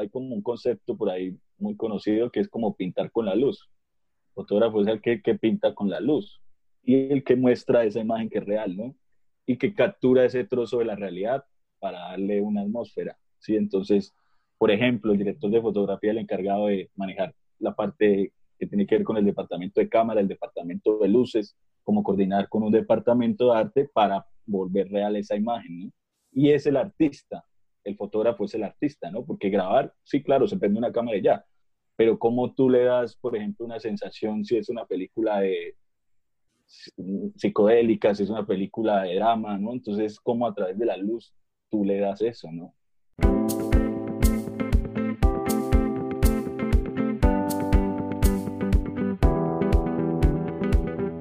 hay como un concepto por ahí muy conocido que es como pintar con la luz. El fotógrafo es el que, que pinta con la luz y el que muestra esa imagen que es real, ¿no? Y que captura ese trozo de la realidad para darle una atmósfera, ¿sí? Entonces, por ejemplo, el director de fotografía, el encargado de manejar la parte que tiene que ver con el departamento de cámara, el departamento de luces, como coordinar con un departamento de arte para volver real esa imagen, ¿no? Y es el artista, el fotógrafo es el artista, ¿no? Porque grabar, sí, claro, se prende una cámara y ya, pero cómo tú le das, por ejemplo, una sensación si es una película de psicodélica, si es una película de drama, ¿no? Entonces, cómo a través de la luz tú le das eso, ¿no?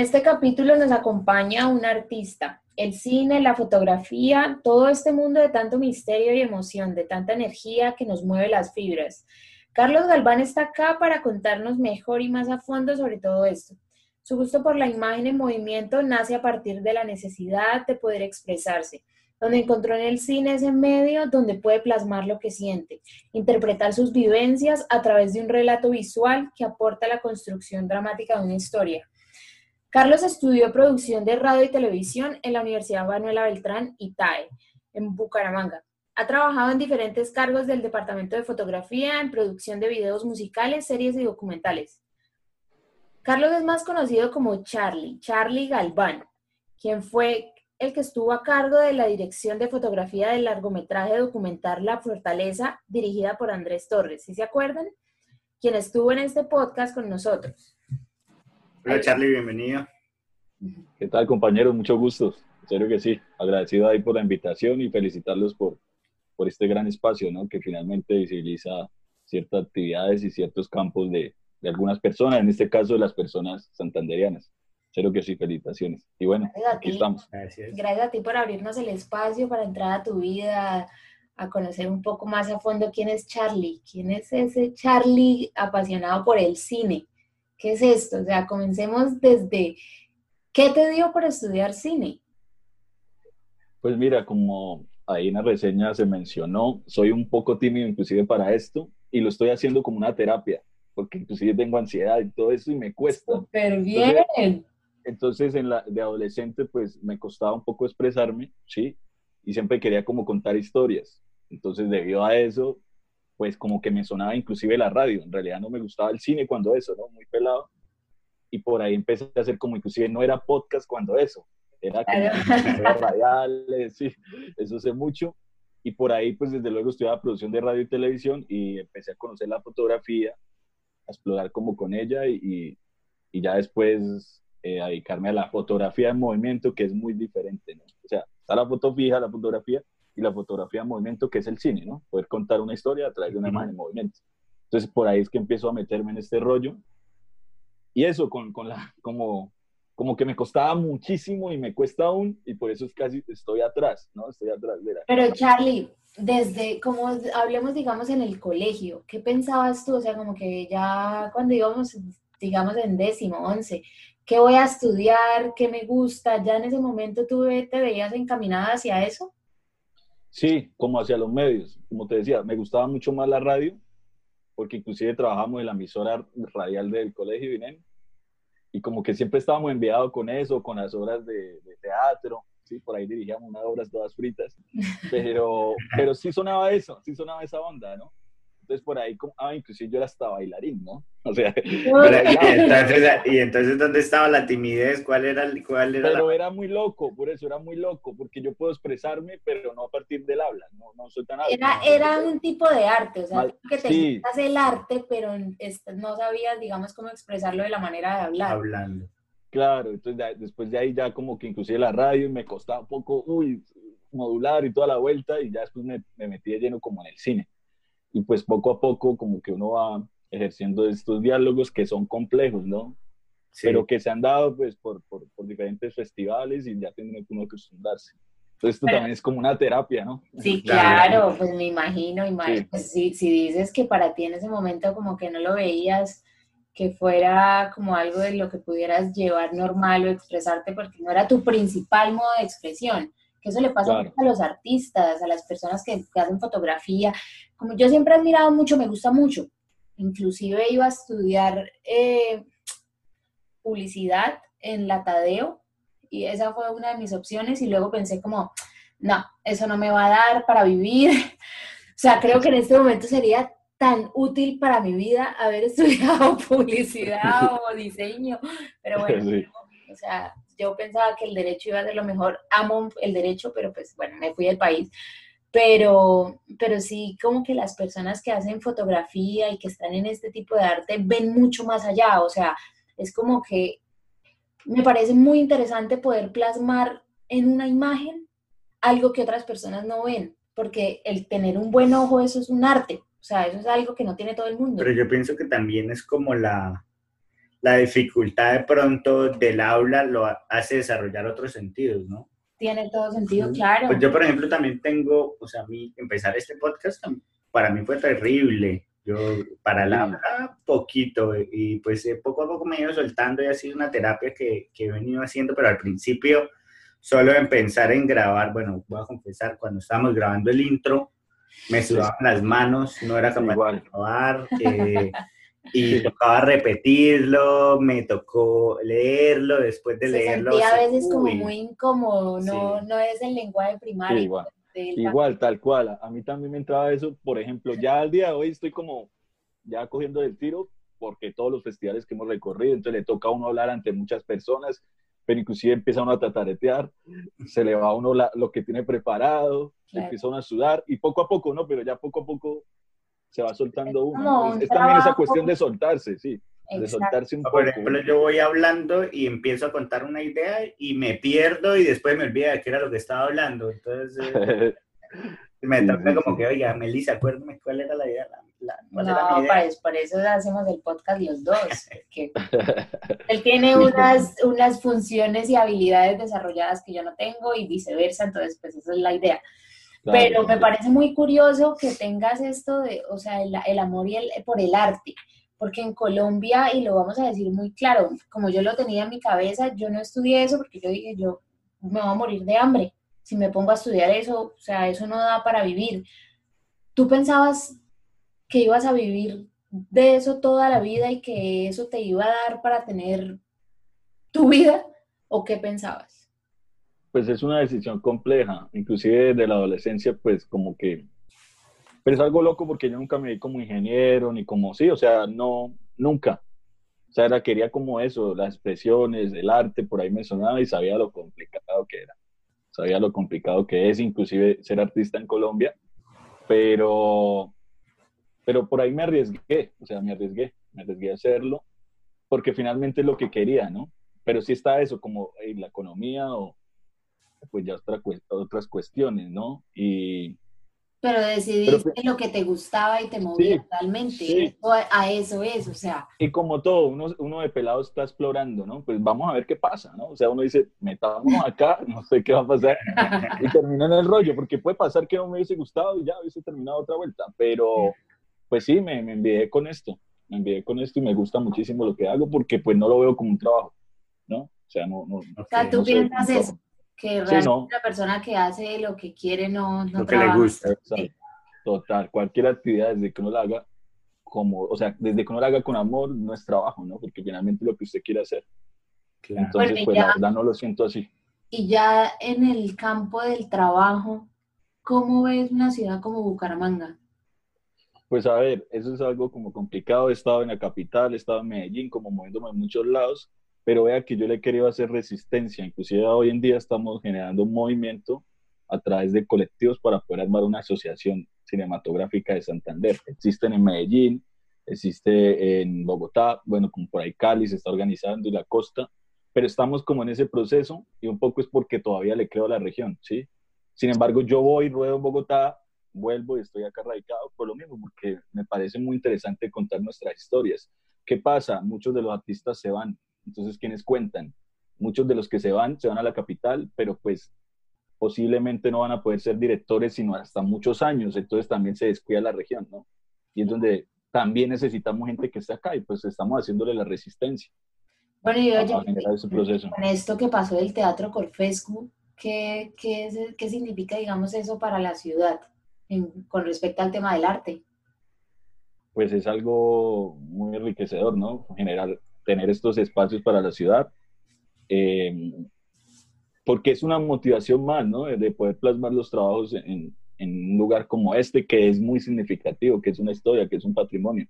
Este capítulo nos acompaña un artista. El cine, la fotografía, todo este mundo de tanto misterio y emoción, de tanta energía que nos mueve las fibras. Carlos Galván está acá para contarnos mejor y más a fondo sobre todo esto. Su gusto por la imagen en movimiento nace a partir de la necesidad de poder expresarse, donde encontró en el cine ese medio donde puede plasmar lo que siente, interpretar sus vivencias a través de un relato visual que aporta la construcción dramática de una historia. Carlos estudió producción de radio y televisión en la Universidad Manuela Beltrán, ITAE, en Bucaramanga. Ha trabajado en diferentes cargos del Departamento de Fotografía, en producción de videos musicales, series y documentales. Carlos es más conocido como Charlie, Charlie Galván, quien fue el que estuvo a cargo de la dirección de fotografía del largometraje documental La Fortaleza, dirigida por Andrés Torres. ¿Sí se acuerdan? Quien estuvo en este podcast con nosotros. Hola Charlie, bienvenido. ¿Qué tal compañeros? Mucho gusto. Espero que sí. Agradecido ahí por la invitación y felicitarlos por, por este gran espacio, ¿no? Que finalmente visibiliza ciertas actividades y ciertos campos de, de algunas personas, en este caso de las personas santanderianas. Espero que sí, felicitaciones. Y bueno, aquí estamos. Gracias. Gracias a ti por abrirnos el espacio para entrar a tu vida, a conocer un poco más a fondo quién es Charlie, quién es ese Charlie apasionado por el cine. ¿Qué es esto? O sea, comencemos desde, ¿qué te dio por estudiar cine? Pues mira, como ahí en la reseña se mencionó, soy un poco tímido inclusive para esto y lo estoy haciendo como una terapia, porque inclusive tengo ansiedad y todo eso y me cuesta. Súper bien. Entonces, entonces, en la, de adolescente pues me costaba un poco expresarme, ¿sí? Y siempre quería como contar historias. Entonces debido a eso pues como que me sonaba inclusive la radio. En realidad no me gustaba el cine cuando eso, ¿no? Muy pelado. Y por ahí empecé a hacer como inclusive no era podcast cuando eso. Era como radiales, sí, eso sé mucho. Y por ahí pues desde luego estudiaba producción de radio y televisión y empecé a conocer la fotografía, a explorar como con ella y, y ya después eh, a dedicarme a la fotografía en movimiento, que es muy diferente, ¿no? O sea, está la foto fija, la fotografía, y la fotografía en movimiento, que es el cine, ¿no? Poder contar una historia a través de una imagen en movimiento. Entonces, por ahí es que empiezo a meterme en este rollo. Y eso, con, con la, como, como que me costaba muchísimo y me cuesta aún, y por eso es casi estoy atrás, ¿no? Estoy atrás de la... Pero Charlie, desde, como hablemos, digamos, en el colegio, ¿qué pensabas tú? O sea, como que ya cuando íbamos, digamos, en décimo, once, ¿qué voy a estudiar? ¿Qué me gusta? ¿Ya en ese momento tú te veías encaminada hacia eso? Sí, como hacia los medios. Como te decía, me gustaba mucho más la radio, porque inclusive trabajamos en la emisora radial del colegio INEM, y como que siempre estábamos enviados con eso, con las obras de, de teatro, sí, por ahí dirigíamos unas obras todas fritas, pero, pero sí sonaba eso, sí sonaba esa onda, ¿no? Entonces por ahí, ah, inclusive yo era hasta bailarín, ¿no? O sea, y, entonces, ¿dónde estaba la timidez? ¿Cuál era, cuál era Pero era muy loco, por eso era muy loco, porque yo puedo expresarme, pero no a partir del habla, no, no soy tan Era, era un tipo de arte, o sea, que te sí. el arte, pero no sabías, digamos, cómo expresarlo de la manera de hablar. Hablando. Claro, entonces después de ahí ya como que inclusive la radio me costaba un poco, uy, modular y toda la vuelta y ya después me, me metí de lleno como en el cine. Y pues poco a poco como que uno va ejerciendo estos diálogos que son complejos, ¿no? Pero que se han dado pues por, por, por diferentes festivales y ya tiene uno que acostumbrarse. Entonces esto también es como una terapia, ¿no? Sí, claro, pues me imagino, imagino pues, si, si dices que para ti en ese momento como que no lo veías que fuera como algo de lo que pudieras llevar normal o expresarte porque no era tu principal modo de expresión, que eso le pasa a los artistas, a las personas que, que, hacen fotografía. Como yo siempre he admirado mucho, me gusta mucho. Inclusive iba a estudiar eh, publicidad en la Tadeo y esa fue una de mis opciones y luego pensé como, no, eso no me va a dar para vivir. o sea, creo que en este momento sería tan útil para mi vida haber estudiado publicidad o diseño, pero bueno, o sea, yo pensaba que el derecho iba a ser lo mejor, amo el derecho, pero pues bueno, me fui del país, pero, pero sí como que las personas que hacen fotografía y que están en este tipo de arte ven mucho más allá, o sea, es como que me parece muy interesante poder plasmar en una imagen algo que otras personas no ven, porque el tener un buen ojo, eso es un arte, o sea, eso es algo que no tiene todo el mundo. Pero yo pienso que también es como la, la dificultad de pronto del aula lo hace desarrollar otros sentidos, ¿no? Tiene todo sentido, claro. Pues yo, por ejemplo, también tengo, o sea, a mí empezar este podcast para mí fue terrible. Yo, para la poquito, y pues eh, poco a poco me he ido soltando y ha sido una terapia que, que he venido haciendo, pero al principio, solo en pensar en grabar, bueno, voy a confesar, cuando estábamos grabando el intro, me sudaban las manos, no era capaz de grabar, eh, y tocaba repetirlo, me tocó leerlo, después de leerlo. Y a veces como muy incómodo, no, no es el lenguaje primario. Igual, tal cual. A mí también me entraba eso. Por ejemplo, ya al día de hoy estoy como ya cogiendo el tiro porque todos los festivales que hemos recorrido, entonces le toca a uno hablar ante muchas personas, pero inclusive empieza uno a tataretear, se le va a uno lo que tiene preparado, empieza uno a sudar y poco a poco, ¿no? Pero ya poco a poco se va soltando uno. Es, también esa cuestión de soltarse, sí. De soltarse un poco. Por ejemplo, yo voy hablando y empiezo a contar una idea y me pierdo y después me olvida de qué era lo que estaba hablando. Entonces, eh, me toca como que, oiga, Melissa, acuérdame cuál era la idea. no, era por eso hacemos el podcast los dos. Que él tiene unas, unas funciones y habilidades desarrolladas que yo no tengo y viceversa, entonces, pues esa es la idea. Pero me parece muy curioso que tengas esto de, o sea, el, el amor y el, por el arte porque en Colombia, y lo vamos a decir muy claro, como yo lo tenía en mi cabeza, yo no estudié eso porque yo dije, yo me voy a morir de hambre si me pongo a estudiar eso, o sea, eso no da para vivir. ¿Tú pensabas que ibas a vivir de eso toda la vida y que eso te iba a dar para tener tu vida? ¿O qué pensabas? Pues es una decisión compleja, inclusive de la adolescencia, pues como que pero es algo loco porque yo nunca me vi como ingeniero, ni como, sí, o sea, no, nunca. O sea, era, quería como eso, las expresiones, el arte, por ahí me sonaba y sabía lo complicado que era. Sabía lo complicado que es, inclusive ser artista en Colombia. Pero, pero por ahí me arriesgué, o sea, me arriesgué, me arriesgué a hacerlo, porque finalmente es lo que quería, ¿no? Pero sí está eso, como la economía o pues ya otra, otras cuestiones, ¿no? Y, pero decidiste lo que te gustaba y te movía realmente. a eso es, o sea. Y como todo, uno, uno de pelado está explorando, ¿no? Pues vamos a ver qué pasa, ¿no? O sea, uno dice, metámonos acá, no sé qué va a pasar. y termina en el rollo, porque puede pasar que no me hubiese gustado y ya hubiese terminado otra vuelta. Pero, pues sí, me, me envié con esto. Me envié con esto y me gusta muchísimo lo que hago porque pues no lo veo como un trabajo, ¿no? O sea, no... no o sea, tú piensas eso que realmente la persona que hace lo que quiere no, no lo que le gusta. Total, cualquier actividad desde que uno la haga como, o sea, desde que uno la haga con amor no es trabajo, ¿no? Porque finalmente lo que usted quiere hacer. Entonces, pues la verdad no lo siento así. Y ya en el campo del trabajo, ¿cómo ves una ciudad como Bucaramanga? Pues a ver, eso es algo como complicado. He estado en la capital, he estado en Medellín, como moviéndome en muchos lados pero vea que yo le he querido hacer resistencia, inclusive hoy en día estamos generando un movimiento a través de colectivos para poder armar una asociación cinematográfica de Santander. Existen en Medellín, existe en Bogotá, bueno, como por ahí Cali se está organizando y la costa, pero estamos como en ese proceso y un poco es porque todavía le creo a la región, ¿sí? Sin embargo, yo voy, ruedo en Bogotá, vuelvo y estoy acá radicado por lo mismo, porque me parece muy interesante contar nuestras historias. ¿Qué pasa? Muchos de los artistas se van, entonces, ¿quiénes cuentan? Muchos de los que se van, se van a la capital, pero pues posiblemente no van a poder ser directores sino hasta muchos años, entonces también se descuida la región, ¿no? Y es donde también necesitamos gente que esté acá y pues estamos haciéndole la resistencia. Bueno, y oye, con esto que pasó del Teatro Corfescu, ¿qué, qué, qué significa, digamos, eso para la ciudad con respecto al tema del arte? Pues es algo muy enriquecedor, ¿no? Generar, tener estos espacios para la ciudad, eh, porque es una motivación más, ¿no? De poder plasmar los trabajos en, en un lugar como este, que es muy significativo, que es una historia, que es un patrimonio.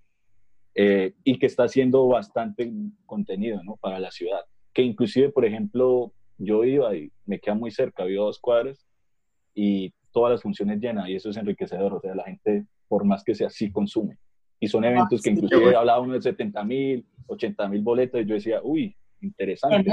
Eh, y que está haciendo bastante contenido ¿no? para la ciudad. Que inclusive, por ejemplo, yo iba y me queda muy cerca, vivo a dos cuadras y todas las funciones llenas y eso es enriquecedor, o sea, la gente, por más que sea, sí consume. Y son eventos que inclusive hablaba uno de 70 mil, 80 mil boletos y yo decía, uy, interesante.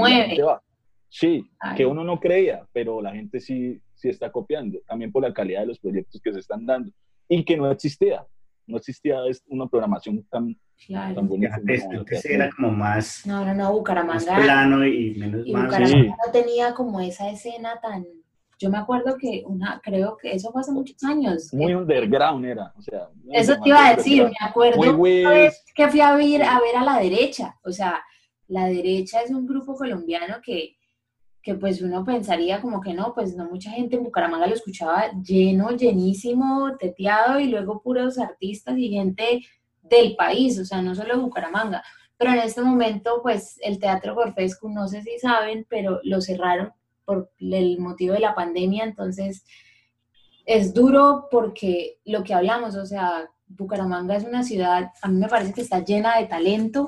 Sí, que uno no creía, pero la gente sí, sí está copiando, también por la calidad de los proyectos que se están dando y que no existía no existía una programación tan, tan bonita. Antes, era como más, no, no, no, Bucaramanga, plano y menos y Bucaramanga no tenía como esa escena tan... Yo me acuerdo que una, creo que eso fue hace muchos años. Muy underground era, o sea. Eso te iba a decir, me acuerdo que fui a ver, a ver a la derecha, o sea, la derecha es un grupo colombiano que que pues uno pensaría como que no, pues no mucha gente en Bucaramanga lo escuchaba lleno, llenísimo, teteado y luego puros artistas y gente del país, o sea, no solo de Bucaramanga. Pero en este momento, pues el Teatro Gorfescu, no sé si saben, pero lo cerraron por el motivo de la pandemia, entonces es duro porque lo que hablamos, o sea, Bucaramanga es una ciudad, a mí me parece que está llena de talento,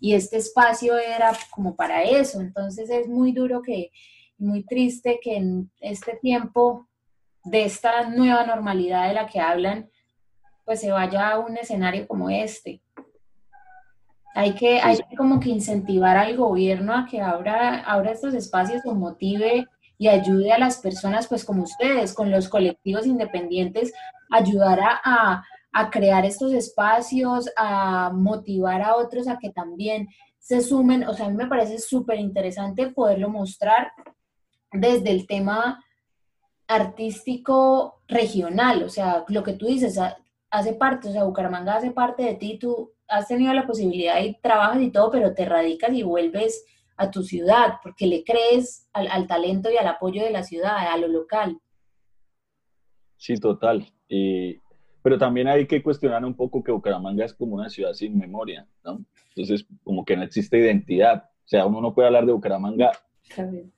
y este espacio era como para eso. Entonces es muy duro que, muy triste que en este tiempo de esta nueva normalidad de la que hablan, pues se vaya a un escenario como este. Hay que, hay como que incentivar al gobierno a que abra, abra estos espacios o motive y ayude a las personas, pues como ustedes, con los colectivos independientes, ayudar a, a crear estos espacios, a motivar a otros a que también se sumen. O sea, a mí me parece súper interesante poderlo mostrar desde el tema artístico regional, o sea, lo que tú dices hace parte, o sea, Bucaramanga hace parte de ti, tú has tenido la posibilidad y trabajas y todo, pero te radicas y vuelves a tu ciudad porque le crees al, al talento y al apoyo de la ciudad, a lo local. Sí, total. Y, pero también hay que cuestionar un poco que Bucaramanga es como una ciudad sin memoria, ¿no? Entonces, como que no existe identidad. O sea, uno no puede hablar de Bucaramanga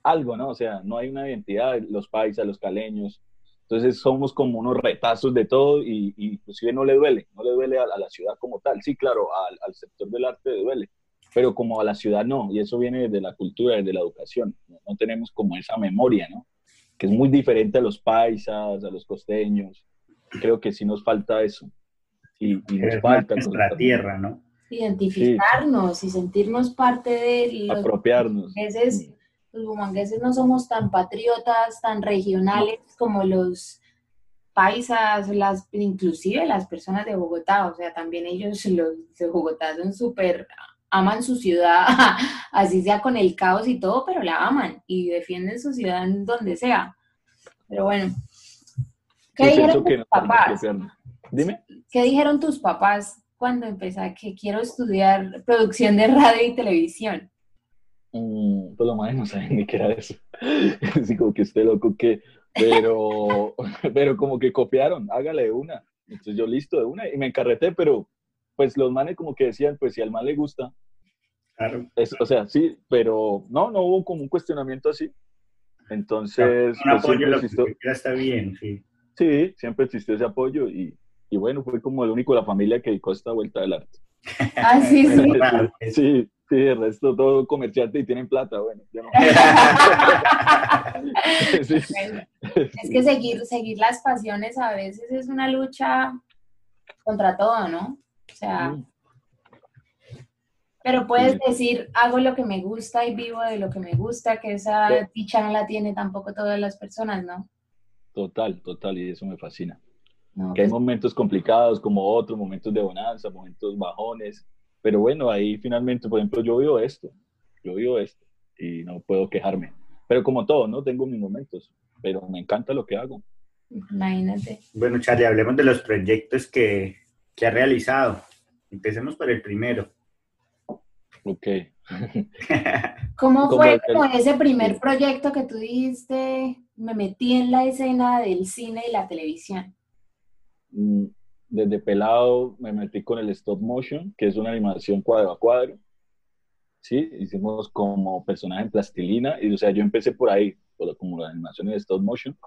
algo, ¿no? O sea, no hay una identidad, los paisas, los caleños. Entonces, somos como unos retazos de todo y, inclusive no le duele, no le duele a, la ciudad como tal. Sí, claro, al, sector del arte le duele, pero como a la ciudad no. Y eso viene desde la cultura, desde la educación. No, no tenemos como esa memoria, ¿no? Que es muy diferente a los paisas, a los costeños creo que sí nos falta eso. Y, nos falta nuestra tierra, ¿no? Identificarnos y sentirnos parte de los apropiarnos. Bumangueses, los bumangueses no somos tan patriotas, tan regionales como los paisas, las, inclusive las personas de Bogotá, o sea, también ellos los de Bogotá son súper, aman su ciudad, así sea con el caos y todo, pero la aman y defienden su ciudad en donde sea. Pero bueno, ¿Qué dijeron tus papás? Dime. ¿Qué dijeron tus papás cuando empezaste que quiero estudiar producción de radio y televisión? Mm, pues lo más no saben ni qué era eso. Así como que esté loco que, pero, pero como que copiaron, hágale de una. Entonces yo listo de una y me encarreté, pero pues los manes como que decían, pues si al man le gusta. Claro. o sea, sí, pero no, no hubo como un cuestionamiento así. Entonces, un pues, lo que está bien, sí. Sí, siempre existió ese apoyo y, y bueno, fue como el único de la familia que dedicó esta vuelta del arte. Ah, sí, sí. sí, sí, el resto todo comerciante y tienen plata, bueno. Es que seguir, seguir las pasiones a veces es una lucha contra todo, ¿no? O sea, pero puedes decir, hago lo que me gusta y vivo de lo que me gusta, que esa dicha no la tiene tampoco todas las personas, ¿no? Total, total, y eso me fascina. que hay pues momentos complicados como otros, momentos de bonanza, momentos bajones, pero bueno, ahí finalmente, por ejemplo, yo vivo esto, yo vivo esto y no puedo quejarme. Pero como todo, ¿no? Tengo mis momentos, pero me encanta lo que hago. Imagínate. Bueno, Charlie, hablemos de los proyectos que, que ha realizado. Empecemos por el primero. Ok. ¿Cómo fue como ese primer proyecto que tú dijiste, me metí en la escena del cine y la televisión? Desde pelado me metí con el stop motion, que es una animación cuadro a cuadro. Sí, hicimos como personaje en plastilina y o sea, yo empecé por ahí, como la animación de stop motion.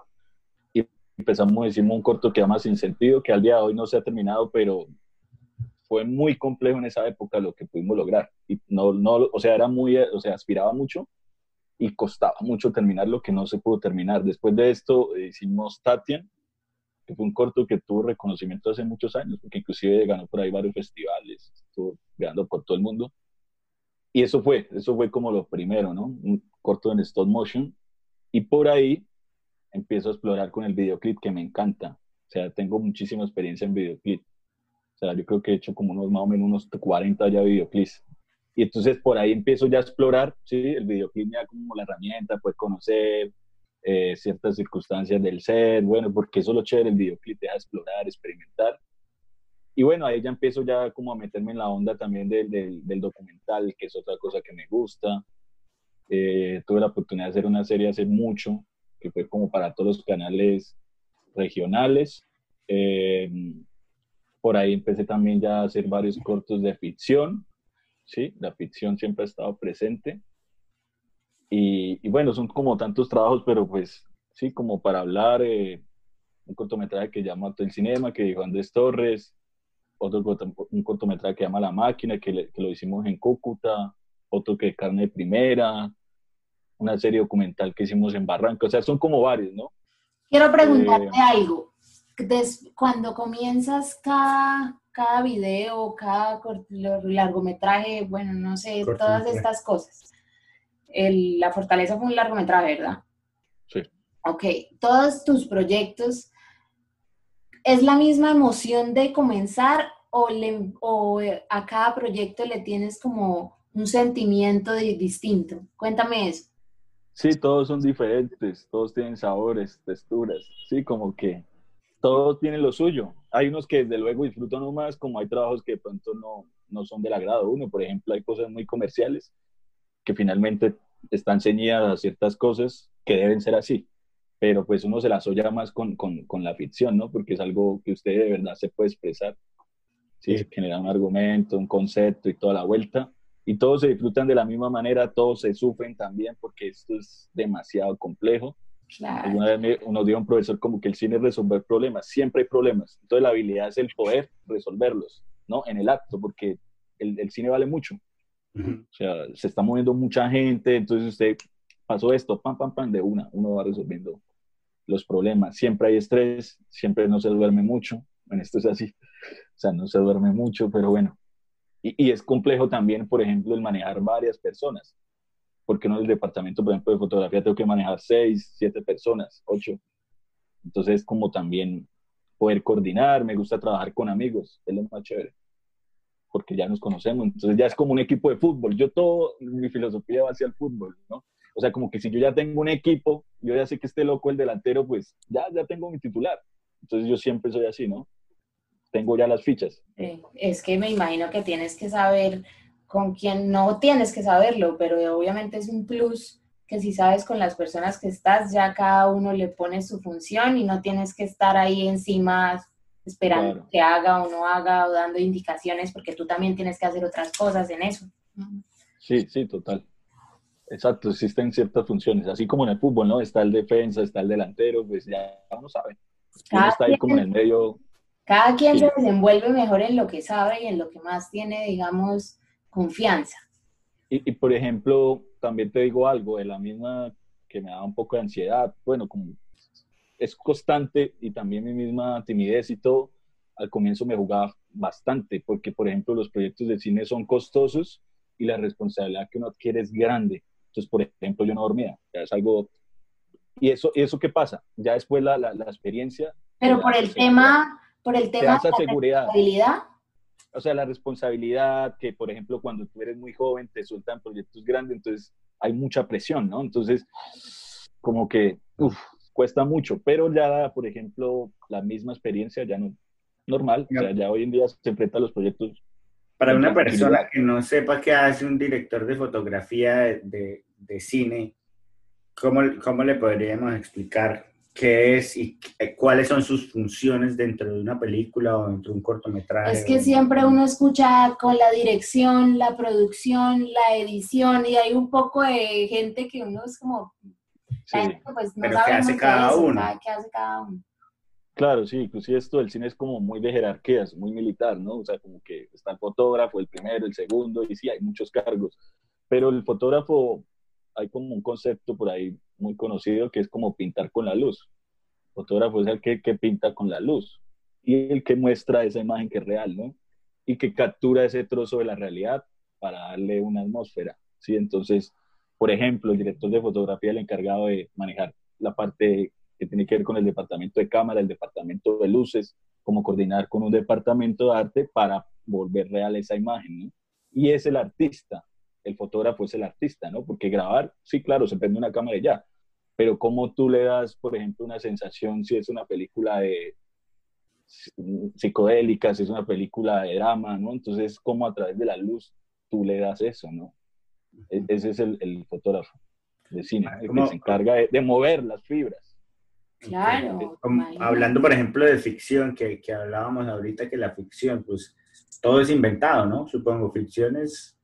Y empezamos, hicimos un corto que llama Sin Sentido, que al día de hoy no se ha terminado, pero fue muy complejo en esa época lo que pudimos lograr. Y no, no, o sea, era muy, o sea, aspiraba mucho y costaba mucho terminar lo que no se pudo terminar. Después de esto hicimos Tatian, que fue un corto que tuvo reconocimiento hace muchos años, porque inclusive ganó por ahí varios festivales, estuvo ganando por todo el mundo. Y eso fue, eso fue como lo primero, ¿no? Un corto en stop motion. Y por ahí empiezo a explorar con el videoclip que me encanta. O sea, tengo muchísima experiencia en videoclip. O sea, yo creo que he hecho como unos más o menos unos 40 ya videoclips. Y entonces por ahí empiezo ya a explorar, ¿sí? El videoclip ya como la herramienta, pues conocer, eh, ciertas circunstancias del set, bueno, porque eso es lo chévere, el videoclip deja explorar, experimentar. Y bueno, ahí ya empiezo ya como a meterme en la onda también del, del, documental, que es otra cosa que me gusta. Eh, tuve la oportunidad de hacer una serie hace mucho, que fue como para todos los canales regionales. Eh, por ahí empecé también ya a hacer varios cortos de ficción, ¿sí? La ficción siempre ha estado presente. Y, bueno, son como tantos trabajos, pero pues sí, como para hablar, eh, un cortometraje que llama El Cinema, que dijo Andrés Torres, otro un cortometraje que llama La Máquina, que, lo hicimos en Cúcuta, otro que Carne de Primera, una serie documental que hicimos en Barranca, o sea, son como varios, ¿no? Quiero preguntarte eh, algo. cuando comienzas cada, cada video, cada largometraje, bueno, no sé, todas estas cosas, la Fortaleza fue un largometraje, ¿verdad? Sí. Ok, todos tus proyectos, ¿es la misma emoción de comenzar o, o a cada proyecto le tienes como un sentimiento distinto? Cuéntame eso. Sí, todos son diferentes, todos tienen sabores, texturas, sí, como que todos tienen lo suyo. Hay unos que desde luego disfrutan uno más, como hay trabajos que de pronto no, no son del agrado uno. Por ejemplo, hay cosas muy comerciales que finalmente están ceñidas a ciertas cosas que deben ser así, pero pues uno se las oye más con, con, con, la ficción, ¿no? Porque es algo que usted de verdad se puede expresar, ¿sí? Genera un argumento, un concepto y toda la vuelta, y todos se disfrutan de la misma manera, todos se sufren también porque esto es demasiado complejo. Claro. Una vez uno dio un profesor como que el cine es resolver problemas, siempre hay problemas, entonces la habilidad es el poder resolverlos, ¿no? En el acto, porque el, el cine vale mucho, o sea, se está moviendo mucha gente, entonces usted pasó esto, pam, pam, pam, de una, uno va resolviendo los problemas. Siempre hay estrés, siempre no se duerme mucho, en esto es así, o sea, no se duerme mucho, pero bueno. Y, es complejo también, por ejemplo, el manejar varias personas, porque en el departamento, por ejemplo, de fotografía tengo que manejar seis, siete personas, ocho. Entonces, como también poder coordinar, me gusta trabajar con amigos, es lo más chévere porque ya nos conocemos, entonces ya es como un equipo de fútbol. Yo todo, mi filosofía va hacia el fútbol, ¿no? O sea, como que si yo ya tengo un equipo, yo ya sé que esté loco el delantero, pues ya, ya tengo mi titular. Entonces yo siempre soy así, ¿no? Tengo ya las fichas. es que me imagino que tienes que saber con quién, no tienes que saberlo, pero obviamente es un plus que si sabes con las personas que estás, ya cada uno le pone su función y no tienes que estar ahí encima esperando que haga o no haga o dando indicaciones porque tú también tienes que hacer otras cosas en eso. Sí, sí, total. Exacto, existen ciertas funciones, así como en el fútbol, ¿no? Está el defensa, está el delantero, pues ya uno sabe. Cada está ahí como en el medio. Cada quien se desenvuelve mejor en lo que sabe y en lo que más tiene, digamos, confianza. Y, y, por ejemplo, también te digo algo de la misma que me da un poco de ansiedad, bueno, como es constante y también mi misma timidez y todo, al comienzo me jugaba bastante, porque por ejemplo los proyectos de cine son costosos y la responsabilidad que uno adquiere es grande. Entonces, por ejemplo, yo no dormía, es algo y eso, ¿eso qué pasa? Ya después la, la, la experiencia... Pero por el tema, por el tema de la seguridad. responsabilidad. O sea, la responsabilidad, que por ejemplo cuando tú eres muy joven te sueltan proyectos grandes, entonces hay mucha presión, ¿no? Entonces, como que, uf, cuesta mucho, pero ya, por ejemplo, la misma experiencia ya no normal, o sea, ya hoy en día se enfrenta a los proyectos. Para una persona que no sepa qué hace un director de fotografía de, de, de cine, ¿cómo, ¿cómo le podríamos explicar qué es y cuáles son sus funciones dentro de una película o dentro de un cortometraje. Es que siempre uno escucha con la dirección, la producción, la edición y hay un poco de gente que uno es como... Sí. pues, no Pero ¿qué hace cada eso, uno? ¿sabe ¿Qué hace cada uno? Claro, sí, inclusive esto del cine es como muy de jerarquías, muy militar, ¿no? O sea, como que está el fotógrafo, el primero, el segundo, y sí, hay muchos cargos. Pero el fotógrafo, hay como un concepto por ahí muy conocido que es como pintar con la luz. El fotógrafo es el que, que pinta con la luz y el que muestra esa imagen que es real, ¿no? Y que captura ese trozo de la realidad para darle una atmósfera, ¿sí? Entonces, por ejemplo, el director de fotografía el encargado de manejar la parte que tiene que ver con el departamento de cámara, el departamento de luces, como coordinar con un departamento de arte para volver real esa imagen. Y es el artista, el fotógrafo es el artista, ¿no? Porque grabar, sí, claro, se prende una cámara y ya, pero cómo tú le das, por ejemplo, una sensación si es una película de psicodélica, si es una película de drama, ¿no? Entonces, cómo a través de la luz tú le das eso, ¿no? E- Ese es el, el fotógrafo de cine, el que se encarga de, de mover las fibras. Claro. Hablando, por ejemplo, de ficción, que, que hablábamos ahorita, que la ficción, pues todo es inventado, ¿no? Supongo, ficción es,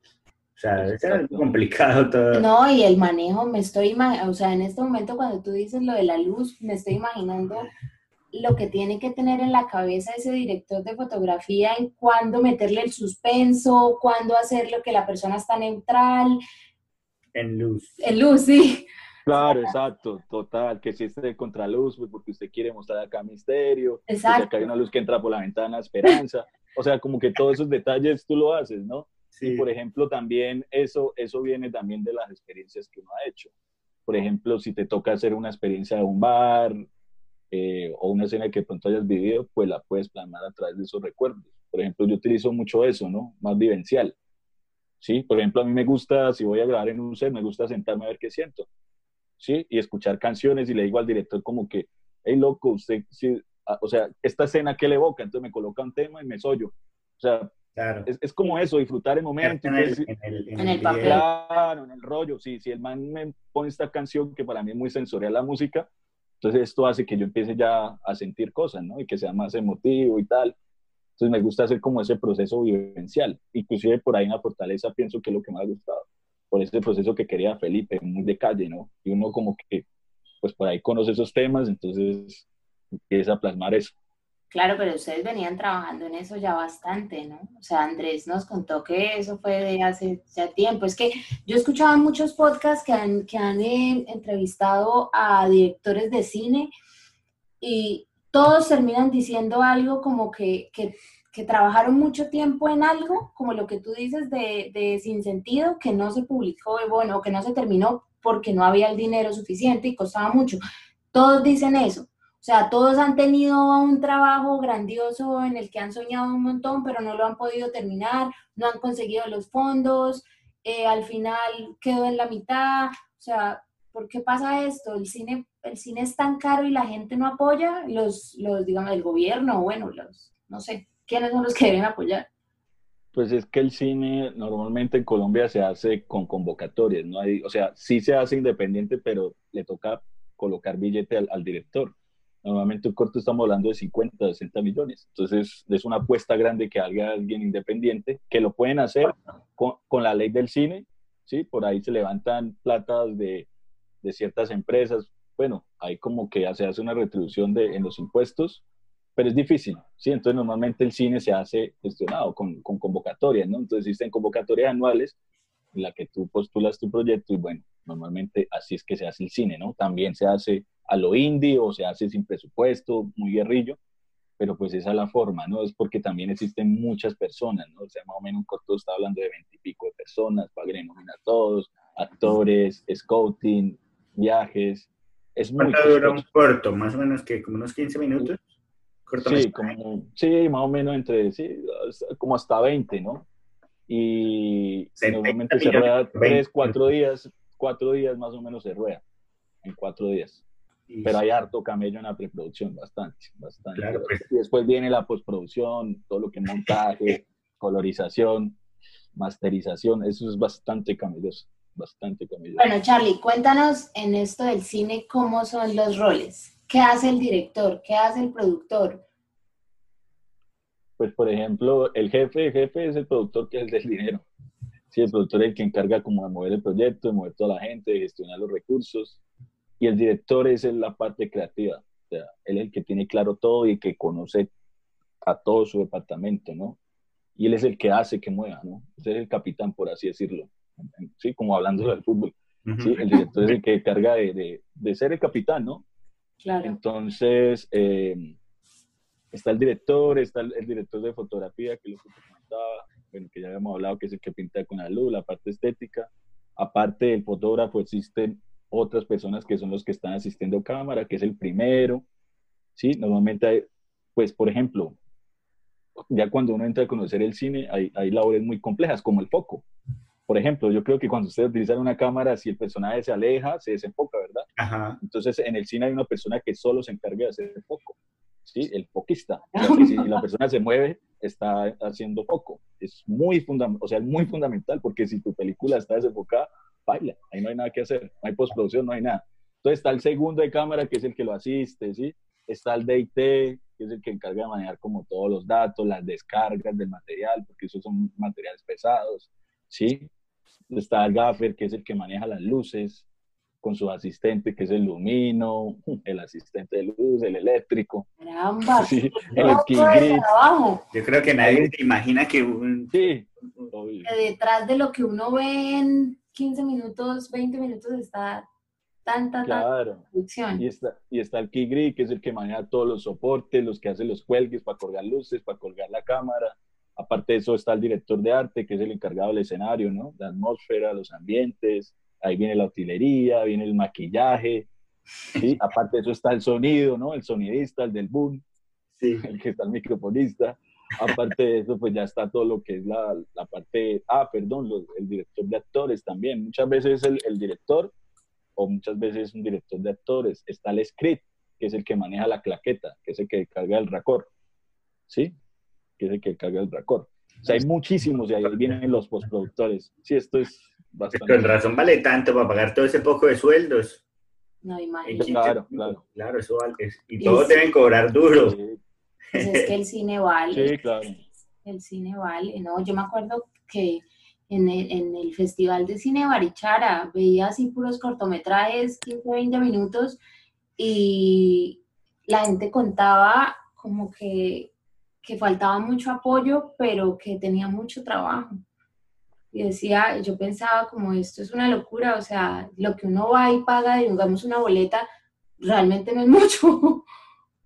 o sea, debe ser algo complicado todo. No, y el manejo, me estoy imaginando, o sea, en este momento cuando tú dices lo de la luz, me estoy imaginando lo que tiene que tener en la cabeza ese director de fotografía en cuándo meterle el suspenso, cuándo hacer lo que la persona está neutral, En luz. en luz, sí. Claro, exacto, total, que si es de contraluz, pues porque usted quiere mostrar acá misterio, Exacto. acá hay una luz que entra por la ventana, esperanza, o sea, como que todos esos detalles tú lo haces, ¿no? Sí. Y por ejemplo, también eso, eso viene también de las experiencias que uno ha hecho. Por ejemplo, si te toca hacer una experiencia de un bar eh, o una escena que de pronto hayas vivido, pues la puedes plasmar a través de esos recuerdos. Por ejemplo, yo utilizo mucho eso, ¿no? Más vivencial. ¿Sí? Por ejemplo, a mí me gusta, si voy a grabar en un set, me gusta sentarme a ver qué siento. ¿Sí? Y escuchar canciones y le digo al director como que, hey, loco, usted, sí, ah, o sea, esta escena, ¿qué le evoca? Entonces me coloca un tema y me soy yo. O sea, Claro. es, es como eso, disfrutar el momento. en el, en el, En el papel. Claro, en el rollo, sí, si el man me pone esta canción que para mí es muy sensorial la música, entonces esto hace que yo empiece ya a sentir cosas, ¿no? Y que sea más emotivo y tal. Entonces me gusta hacer como ese proceso vivencial. Inclusive por ahí en la fortaleza pienso que es lo que me ha gustado. Por ese proceso que quería Felipe, muy de calle, ¿no? Y uno como que, pues por ahí conoce esos temas, entonces empieza a plasmar eso. Claro, pero ustedes venían trabajando en eso ya bastante, ¿no? O sea, Andrés nos contó que eso fue de hace ya tiempo. Es que yo en muchos podcasts que han, que han eh, entrevistado a directores de cine y todos terminan diciendo algo como que, que, que trabajaron mucho tiempo en algo, como lo que tú dices de, de Sin Sentido, que no se publicó, bueno, o que no se terminó porque no había el dinero suficiente y costaba mucho. Todos dicen eso. O sea, todos han tenido un trabajo grandioso en el que han soñado un montón, pero no lo han podido terminar, no han conseguido los fondos, eh, al final quedó en la mitad. O sea, ¿por qué pasa esto? El cine, el cine es tan caro y la gente no apoya, los, los digamos, el gobierno, bueno, los, no sé, ¿quiénes son los que deben apoyar? Pues es que el cine normalmente en Colombia se hace con convocatorias, ¿no? Hay, o sea, sí se hace independiente, pero le toca colocar billete al, al director. Normalmente un corto estamos hablando de 50, 60 millones. Entonces es una apuesta grande que haga alguien independiente, que lo pueden hacer con, con la ley del cine, ¿sí? Por ahí se levantan platas de, de ciertas empresas. Bueno, hay como que se hace una retribución de, en los impuestos, pero es difícil, ¿sí? Entonces normalmente el cine se hace gestionado con, con convocatorias, ¿no? Entonces existen convocatorias anuales en la que tú postulas tu proyecto y bueno, normalmente así es que se hace el cine, ¿no? También se hace a lo indie o se hace sin presupuesto, muy guerrillo, pero pues esa es la forma, ¿no? Es porque también existen muchas personas, ¿no? O sea, más o menos un corto está hablando de veintipico de personas, nomina a todos, actores, scouting, viajes, es muy ¿Cuánto dura un corto? Más o menos que como unos 15 minutos. Corto Sí, como, sí, más o menos entre, sí, como hasta 20, ¿no? Y 70 normalmente se rueda por 20. 3, 4 días, 4 días más o menos se rueda, en 4 días. Y- Pero hay harto camello en la preproducción, bastante, bastante. Claro, pues. Y después viene la postproducción, todo lo que es montaje, colorización, masterización, eso es bastante camelloso, bastante camelloso. Bueno, Charlie, cuéntanos en esto del cine cómo son los roles. ¿Qué hace el director? ¿Qué hace el productor? Pues, por ejemplo, el jefe, el jefe es el productor que es el del dinero. Sí, el productor es el que encarga como de mover el proyecto, de mover toda la gente, de gestionar los recursos. Y el director es el- la parte creativa. O sea, él es el que tiene claro todo y que conoce a todo su departamento, ¿no? Y él es el que hace que mueva, ¿no? Ese es el capitán, por así decirlo. Sí, como hablando del fútbol. Sí, el director es el que carga de, de- de ser el capitán, ¿no? Claro. Entonces, eh, está el director, está el, el director de fotografía, que es lo que comentaba, bueno, que ya habíamos hablado, que es el que pinta con la luz, la parte estética. Aparte del fotógrafo, existen otras personas que son los que están asistiendo cámara, que es el primero, ¿sí? Normalmente, hay, pues, por ejemplo, ya cuando uno entra a conocer el cine, hay, hay labores muy complejas, como el foco. Por ejemplo, yo creo que cuando ustedes utilizan una cámara, si el personaje se aleja, se desenfoca, ¿verdad? Ajá. Entonces, en el cine hay una persona que solo se encarga de hacer foco, ¿sí? El foquista. O sea, que si la persona se mueve, está haciendo foco. Es muy, o sea, es muy fundamental porque si tu película está desenfocada, baila. Ahí no hay nada que hacer. No hay postproducción, no hay nada. Entonces, está el segundo de cámara, que es el que lo asiste, ¿sí? Está el DIT, que es el que encarga de manejar como todos los datos, las descargas del material, porque esos son materiales pesados, ¿sí? Está el gaffer, que es el que maneja las luces, con su asistente, que es el lumino, el asistente de luz, el eléctrico, Caramba. sí, el. Yo creo que nadie se imagina que un... sí, obvio. Que Detrás de lo que uno ve en 15 minutos, 20 minutos está tanta, tanta claro. producción. Y está, y está el key grid, que es el que maneja todos los soportes, los que hace los cuelgues para colgar luces, para colgar la cámara. Aparte de eso está el director de arte, que es el encargado del escenario, ¿no? La atmósfera, los ambientes. Ahí viene la utilería, viene el maquillaje. ¿sí? Aparte de eso está el sonido, ¿no? El sonidista, el del boom. Sí. el que está el microfonista. Aparte de eso, pues ya está todo lo que es la, la parte, ah, perdón, los- el director de actores también. Muchas veces el, el director o muchas veces un director de actores. Está el script, que es el que maneja la claqueta, que es el que carga el racor. ¿Sí? Que es el que carga el racor. O sea, hay muchísimos y ahí vienen los postproductores. Sí, esto es bastante... Con razón vale tanto para pagar todo ese poco de sueldos. No. 15 Claro, claro. Claro, eso vale. es- Y Y todos sí. deben cobrar duro. Sí, Pues es que el cine vale. sí, claro. El cine vale. No, yo me acuerdo que en el, en el Festival de Cine Barichara veía así puros cortometrajes, 15, 20 minutos, y la gente contaba como que, que faltaba mucho apoyo, pero que tenía mucho trabajo. Y decía, yo pensaba como esto es una locura, o sea, lo que uno va y paga, digamos, una boleta, realmente no es mucho.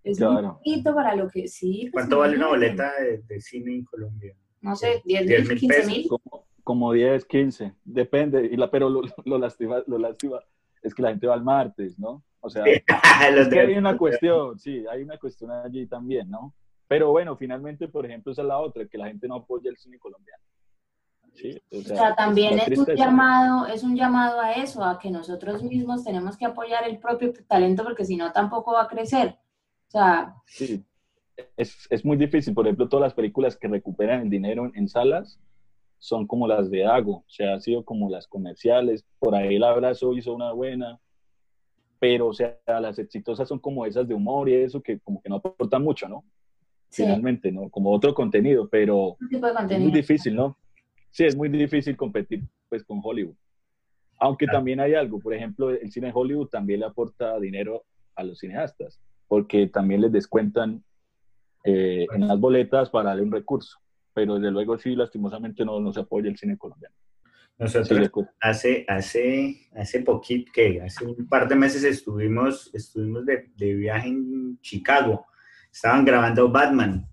Es muy Claro. poquito para lo que sí. pues, ¿Cuánto vale una boleta de, de cine en Colombia? No sé, 10 10 mil, mil 15 pesos. mil. como, como 10, 15, depende, y la, pero lo, lo, lastima, lo lastima es que la gente va el martes, ¿no? O sea, Los es que hay una cuestión, sí, hay una cuestión allí también, ¿no? Pero bueno, finalmente, por ejemplo, esa es la otra, que la gente no apoya el cine colombiano. Sí, o O sea, sea, también la es un llamado, es un llamado a eso, a que nosotros mismos tenemos que apoyar el propio talento porque si no tampoco va a crecer. O sea, Sí, es, es muy difícil. Por ejemplo, todas las películas que recuperan el dinero en, en salas son como las de Ago, o sea, ha sido como las comerciales. Por ahí el abrazo hizo una buena, pero o sea, las exitosas son como esas de humor y eso que como que no aportan mucho, ¿no? sí, Finalmente, ¿no? Como otro contenido, pero tipo de es muy contenido. difícil, ¿no? Sí, es muy difícil competir pues con Hollywood. Aunque Claro. también hay algo, por ejemplo, el cine de Hollywood también le aporta dinero a los cineastas, porque también les descuentan eh, en las boletas para darle un recurso. Pero desde luego sí, lastimosamente no, no se apoya el cine colombiano. Nosotros hace, hace, hace poquito, que hace un par de meses estuvimos, estuvimos de, de viaje en Chicago. Estaban grabando Batman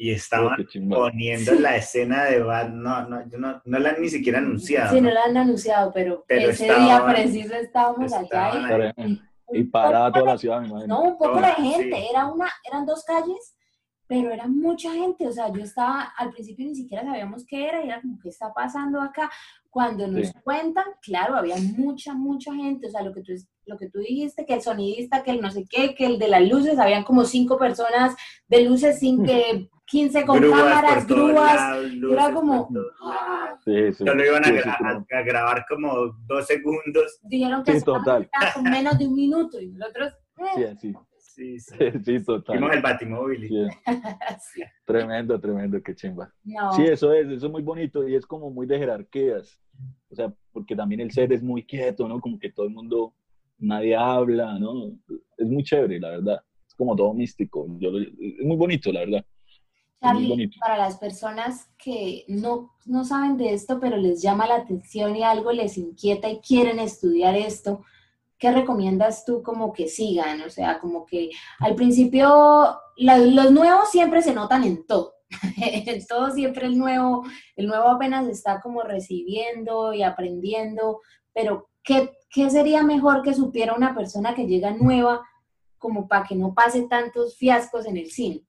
y estaban Qué chimba. poniendo la escena de Batman. No, no, yo no, no la han ni siquiera anunciado. Sí, ¿no? no lo han anunciado, pero, Pero ese estaban- día preciso estábamos allá estaban y Para- Y parada toda la ciudad, me imagino. No, un poco de Toda, gente, sí. era una, eran dos calles, pero era mucha gente, o sea, yo estaba, al principio ni siquiera sabíamos qué era, y era como, ¿qué está pasando acá? Cuando nos Sí. cuentan, claro, había mucha, mucha gente, o sea, lo que tú, lo que tú dijiste, que el sonidista, que el no sé qué, que el de las luces, habían como cinco personas de luces, sin que 15 con Grúas cámaras, grúas, lados, era como, lados. Sí, sí. Solo iban a, Sí, gra- a- a grabar como dos segundos. dijeron que total. con menos de un minuto, y nosotros, Sí, eh. Sí, sí. Sí, total. Vimos el batimóvil. y- Sí, sí, Tremendo, tremendo, qué chimba. no. Sí, eso es, eso es muy bonito y es como muy de jerarquías. O sea, porque también el set es muy quieto, ¿no? Como que todo el mundo, nadie habla, ¿no? Es muy chévere, la verdad. Es como todo místico. Yo lo- es muy bonito, la verdad. Charlie, para las personas que no, no saben de esto, pero les llama la atención y algo les inquieta y quieren estudiar esto, ¿qué recomiendas tú como que sigan? O sea, como que al principio la- los nuevos siempre se notan en todo. en todo siempre el nuevo, el nuevo apenas está como recibiendo y aprendiendo, pero ¿qué, qué sería mejor que supiera una persona que llega nueva como para que no pase tantos fiascos en el cine?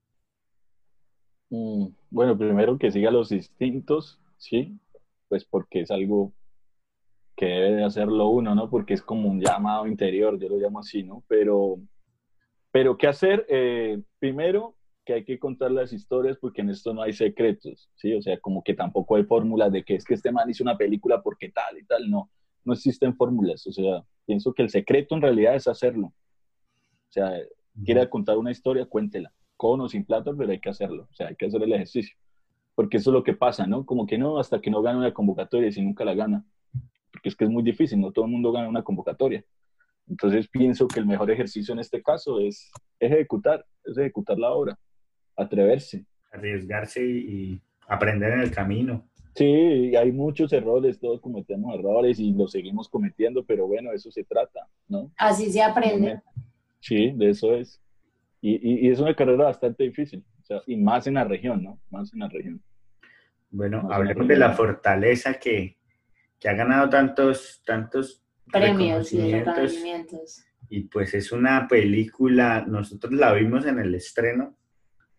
Mm, Bueno, primero que siga los instintos, ¿sí? Pues porque es algo que debe de hacerlo uno, ¿no? Porque es como un llamado interior, yo lo llamo así, ¿no? Pero, pero ¿qué hacer? Eh, primero, que hay que contar las historias porque en esto no hay secretos, ¿sí? O sea, como que tampoco hay fórmulas de que es que este man hizo una película porque tal y tal, no. No existen fórmulas, o sea, pienso que el secreto en realidad es hacerlo. O sea, quiera contar una historia, cuéntela, con o sin plata, pero hay que hacerlo, o sea, hay que hacer el ejercicio. Porque eso es lo que pasa, ¿no? Como que no, hasta que no gane una convocatoria y si nunca la gana. Porque es que es muy difícil, no todo el mundo gana una convocatoria. Entonces pienso que el mejor ejercicio en este caso es, es ejecutar, es ejecutar la obra, atreverse. Arriesgarse y, aprender en el camino. Sí, hay muchos errores, todos cometemos errores y los seguimos cometiendo, pero bueno, eso se trata, ¿no? Así se aprende. Sí, de eso es. Y, y, y es una carrera bastante difícil, o sea, y más en la región, ¿no? Más en la región. Bueno, No, hablemos de la fortaleza que, que ha ganado tantos, tantos Premios y reconocimientos. Y pues es una película, nosotros la vimos en el estreno,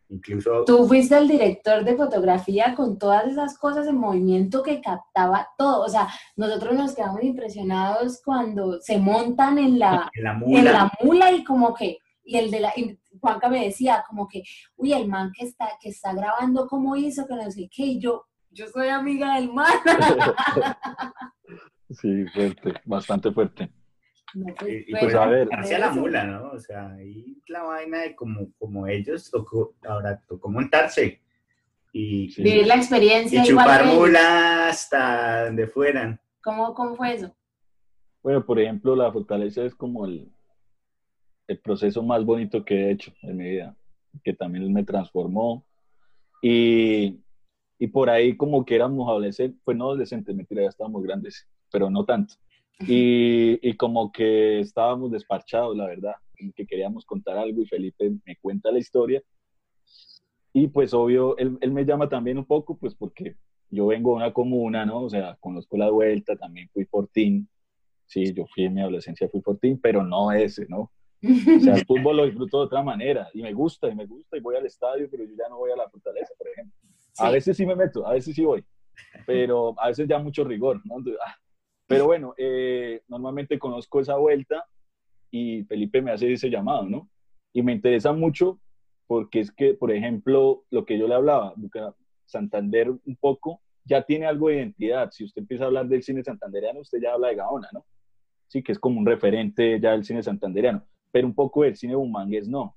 incluso Tú fuiste el director de fotografía con todas esas cosas en movimiento que captaba todo. O sea, nosotros nos quedamos impresionados cuando se montan en la, en la en mula. la mula y como que, y el de la, y Juanca me decía como que, uy, el man que está, que está grabando, ¿cómo hizo? Que no sé qué, y yo, yo soy amiga del man. Sí, fuerte, bastante fuerte. No, pues, Y, y pues a ver. hacia la mula, ¿no? O sea, ahí la vaina de como, como ellos tocó, ahora tocó montarse y, Sí. Vivir la y experiencia igual chupar mula hasta donde fueran. ¿Cómo, ¿Cómo fue eso? Bueno, por ejemplo, la fortaleza es como el, el proceso más bonito que he hecho en mi vida, que también me transformó. Y, y por ahí como que éramos adolescentes, pues no adolescentes, mentira, ya estábamos grandes, pero no tanto. Y, y como que estábamos despachados, la verdad, que queríamos contar algo y Felipe me cuenta la historia. Y pues obvio, él, él me llama también un poco, pues porque yo vengo de una comuna, ¿no? O sea, conozco la vuelta, también fui Fortín. Sí, yo fui en mi adolescencia, fui Fortín, pero no ese, ¿no? O sea, el fútbol lo disfruto de otra manera y me gusta, y me gusta, y voy al estadio, pero yo ya no voy a la fortaleza, por ejemplo. A Sí. veces sí me meto, a veces sí voy, pero a veces ya mucho rigor, ¿no? Ah. Pero bueno, eh, normalmente conozco esa vuelta y Felipe me hace ese llamado, ¿no? Y me interesa mucho porque es que, por ejemplo, lo que yo le hablaba, Santander un poco ya tiene algo de identidad. Si usted empieza a hablar del cine santandereano, usted ya habla de Gaona, ¿no? Sí, que es como un referente ya del cine santandereano, pero un poco del cine bumangués no.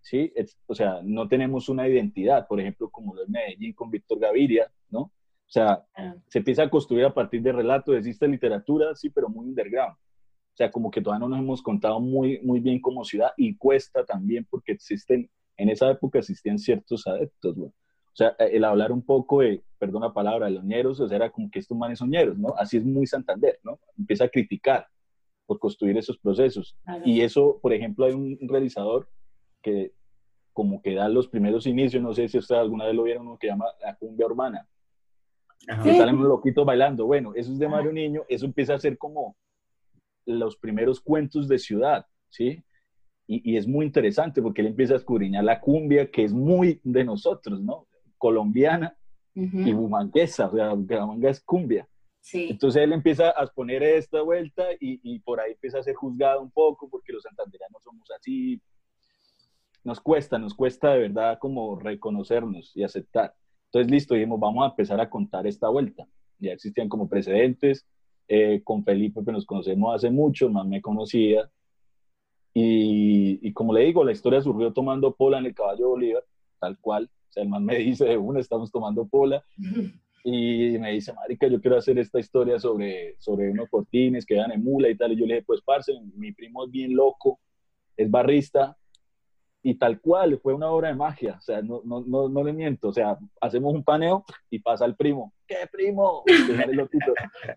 ¿sí? Es- o sea, no tenemos una identidad, por ejemplo, como lo es Medellín con Víctor Gaviria, ¿no? O sea, Ah. se empieza a construir a partir de relatos, existe literatura, sí, pero muy underground. O sea, como que todavía no nos hemos contado muy, muy bien como ciudad y cuesta también porque existen, en esa época existían ciertos adeptos, güey. O sea, el hablar un poco de, perdón la palabra, de los ñeros, o sea, era como que estos manes son ñeros, ¿no? Así es muy Santander, ¿no? Empieza a criticar por construir esos procesos. Claro. Y eso, por ejemplo, hay un realizador que como que da los primeros inicios, no sé si ustedes alguna vez lo vieron, uno que llama La Cumbia Urbana, Ajá. que salen unos loquitos bailando. Bueno, eso es de Mario Niño, eso empieza a ser como los primeros cuentos de ciudad, ¿sí? Y, y, es muy interesante porque él empieza a escudriñar la cumbia, que es muy de nosotros, ¿no? Colombiana y bumanguesa, o sea, Bucaramanga es cumbia. Sí. Entonces él empieza a exponer esta vuelta y, y, por ahí empieza a ser juzgado un poco porque los santanderianos somos así. Nos cuesta, nos cuesta de verdad como reconocernos y aceptar. Entonces, listo, dijimos, vamos a empezar a contar esta vuelta. Ya existían como precedentes. Eh, con Felipe, que nos conocemos hace mucho, más me conocía. Y, y, como le digo, la historia surgió tomando pola en el caballo Bolívar, tal cual. O sea, el man me dice de una, estamos tomando pola. Y me dice, marica, yo quiero hacer esta historia sobre, sobre unos cortines que dan en mula y tal. Y yo le dije, pues, parce, mi primo es bien loco, es barrista, y tal cual, fue una obra de magia, o sea, no, no, no, no le miento, o sea, hacemos un paneo y pasa el primo, ¿qué primo?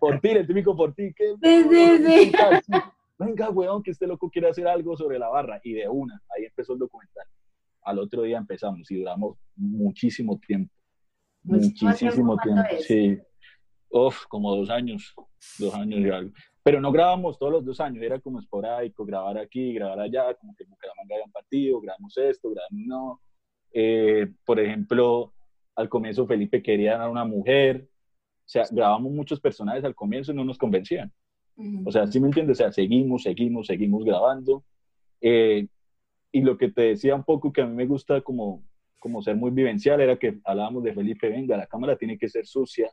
por ti, el típico por ti, ¿qué? Venga, weón, que este loco quiere hacer algo sobre la barra, y de una, ahí empezó el documental. Al otro día empezamos y duramos muchísimo tiempo, muchísimo, tiempo, sí. Uf, como dos años, dos años y algo pero no grabamos todos los dos años, era como esporádico, grabar aquí, grabar allá, como que en Bucaramanga había un partido, grabamos esto, grabamos no. Eh, por ejemplo, al comienzo Felipe quería dar a una mujer, o sea, grabamos muchos personajes al comienzo y no nos convencían. O sea, ¿sí me entiendes? O sea, seguimos, seguimos, seguimos grabando. Eh, y lo que te decía un poco que a mí me gusta como, como ser muy vivencial era que hablábamos de Felipe, venga, la cámara tiene que ser sucia,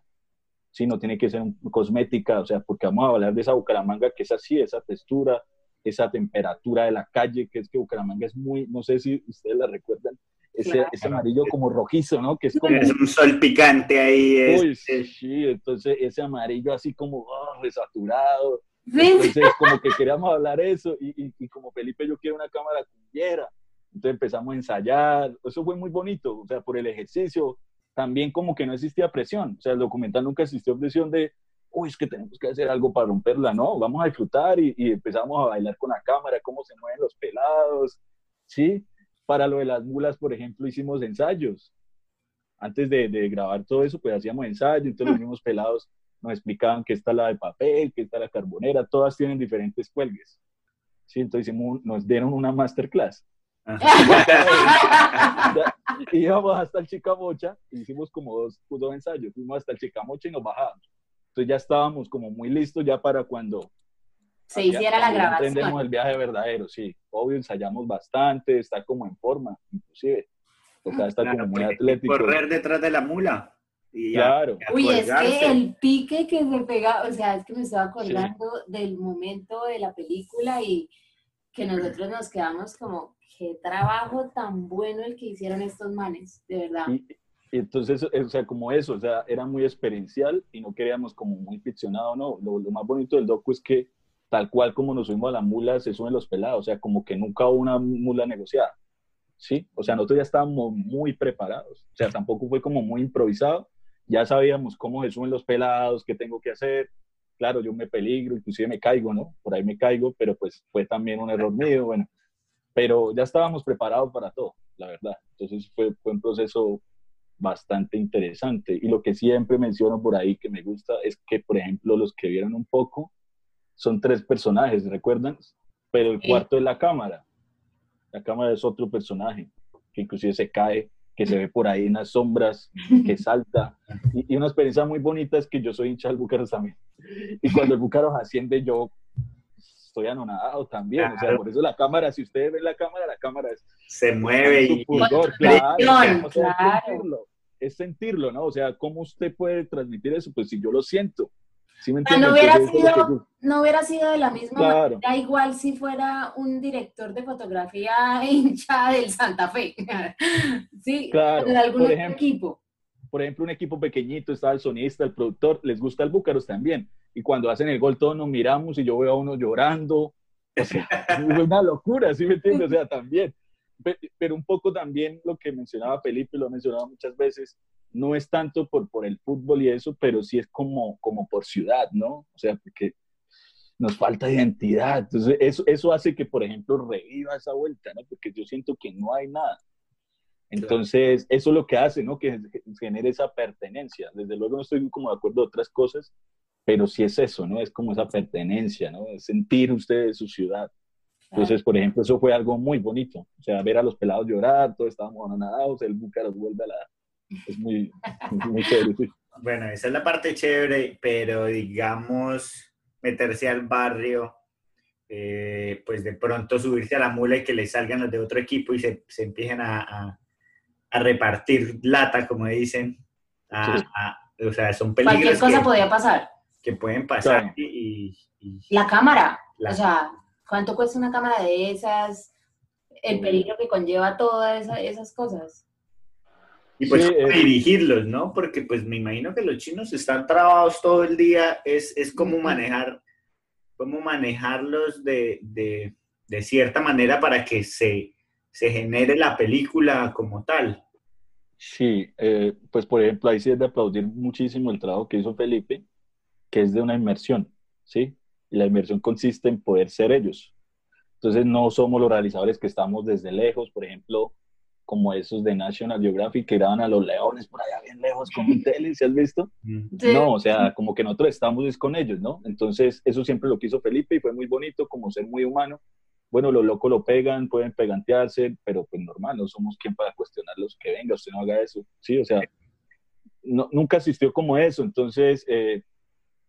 sí, no tiene que ser cosmética, o sea, porque vamos a hablar de esa Bucaramanga que es así, esa textura, esa temperatura de la calle, que es que Bucaramanga es muy, no sé si ustedes la recuerdan, ese, ese amarillo como rojizo, ¿no? Que es como... Es un sol picante ahí. Uy, sí, entonces ese amarillo así como oh, resaturado. Entonces como que queríamos hablar eso y, y, y, como Felipe yo quiero una cámara cumbiera. Entonces empezamos a ensayar, eso fue muy bonito, o sea, por el ejercicio, también como que no existía presión, o sea, el documental nunca existió presión de, uy, es que tenemos que hacer algo para romperla, no, vamos a disfrutar y, empezamos a bailar con la cámara, cómo se mueven los pelados, ¿sí? Para lo de las mulas, por ejemplo, hicimos ensayos. Antes de, grabar todo eso, pues hacíamos ensayos, entonces los mismos pelados nos explicaban que está la de papel, que está la carbonera, todas tienen diferentes cuelgues. ¿sí? Entonces nos dieron una masterclass. y íbamos hasta el Chicamocha, hicimos como dos, dos ensayos, fuimos hasta el Chicamocha y nos bajamos. Entonces ya estábamos como muy listos ya para cuando se hiciera la grabación. Entendemos el viaje verdadero, sí. Obvio, ensayamos bastante, está como en forma, inclusive. Porque está como muy atlético. Correr detrás de la mula. Y claro. Uy, es que el pique que se pega, o sea, es que me estaba acordando del momento de la película y que nosotros nos quedamos como, qué trabajo tan bueno el que hicieron estos manes, de verdad. Y, entonces, o sea, como eso, o sea, era muy experiencial y no queríamos como muy ficcionado, ¿no? Lo, lo más bonito del docu es que tal cual como nos subimos a la mula, se suben los pelados, o sea, como que nunca hubo una mula negociada, ¿sí? O sea, nosotros ya estábamos muy preparados, o sea, tampoco fue como muy improvisado, ya sabíamos cómo se suben los pelados, qué tengo que hacer, claro, yo me peligro, inclusive me caigo, ¿no? Por ahí me caigo, pero pues fue también un error mío, bueno, pero ya estábamos preparados para todo, la verdad. Entonces fue, fue un proceso bastante interesante. Y lo que siempre menciono por ahí que me gusta es que, por ejemplo, los que vieron un poco son tres personajes, ¿recuerdan? Pero el cuarto es la cámara. La cámara es otro personaje que inclusive se cae, que se ve por ahí en las sombras, que salta. Y, una experiencia muy bonita es que yo soy hincha del Bucaros también. Y cuando el Bucaros asciende, yo estoy anonadado también. O sea, por eso la cámara, si ustedes ven la cámara, la cámara es, se mueve y claro, es, sentirlo, es sentirlo, ¿no? O sea, ¿cómo usted puede transmitir eso? Pues si yo lo siento. ¿sí me no, hubiera sido, no hubiera sido de la misma manera, igual si fuera un director de fotografía hincha del Santa Fe. sí, claro. de algún equipo. Por ejemplo, un equipo pequeñito, está el sonista, el productor, les gusta el Búcaros también y cuando hacen el gol todos nos miramos y yo veo a uno llorando. O sea, es una locura, ¿sí me entiendes? O sea, también. Pero un poco también lo que mencionaba Felipe, lo ha mencionado muchas veces, no es tanto por, por el fútbol y eso, pero sí es como, como por ciudad, ¿no? O sea, porque nos falta identidad. Entonces, eso, eso hace que, por ejemplo, reviva esa vuelta, ¿no? Porque yo siento que no hay nada. Entonces, eso es lo que hace, ¿no? Que genere esa pertenencia. Desde luego no estoy como de acuerdo de otras cosas, pero sí es eso, ¿no? Es como esa pertenencia, ¿no? Es sentir usted de su ciudad. Entonces, por ejemplo, eso fue algo muy bonito. O sea, ver a los pelados llorar, todos estábamos anonadados, el buca los vuelve a la... Es muy, muy chévere, sí. Bueno, esa es la parte chévere, pero digamos, meterse al barrio, eh, pues de pronto subirse a la mula y que le salgan los de otro equipo y se, se empiecen a, a, a, repartir lata, como dicen. A, Sí. o sea, son peligros Cualquier cosa que, podía pasar. que pueden pasar Claro. y, y- La cámara, La- o sea, ¿cuánto cuesta una cámara de esas? El peligro que conlleva todas esa- esas cosas. y pues Sí, eh. dirigirlos, ¿no? Porque pues me imagino que los chinos están trabados todo el día, es, es como manejar, cómo manejarlos de, de, de cierta manera para que se, se genere la película como tal. Sí, eh, pues por ejemplo, ahí sí es de aplaudir muchísimo el trabajo que hizo Felipe, que es de una inmersión, ¿sí? Y la inmersión consiste en poder ser ellos. Entonces no somos los realizadores que estamos desde lejos, por ejemplo, como esos de National Geographic que graban a los leones por allá bien lejos con un tele, ¿se has visto? Sí. No, o sea, como que nosotros estamos es con ellos, ¿no? Entonces, eso siempre lo quiso Felipe y fue muy bonito, como ser muy humano. Bueno, los locos lo pegan, pueden pegantearse, pero pues normal, no somos quien para cuestionarlos que venga, usted no haga eso, ¿sí? O sea, no, nunca asistió como eso, entonces, eh,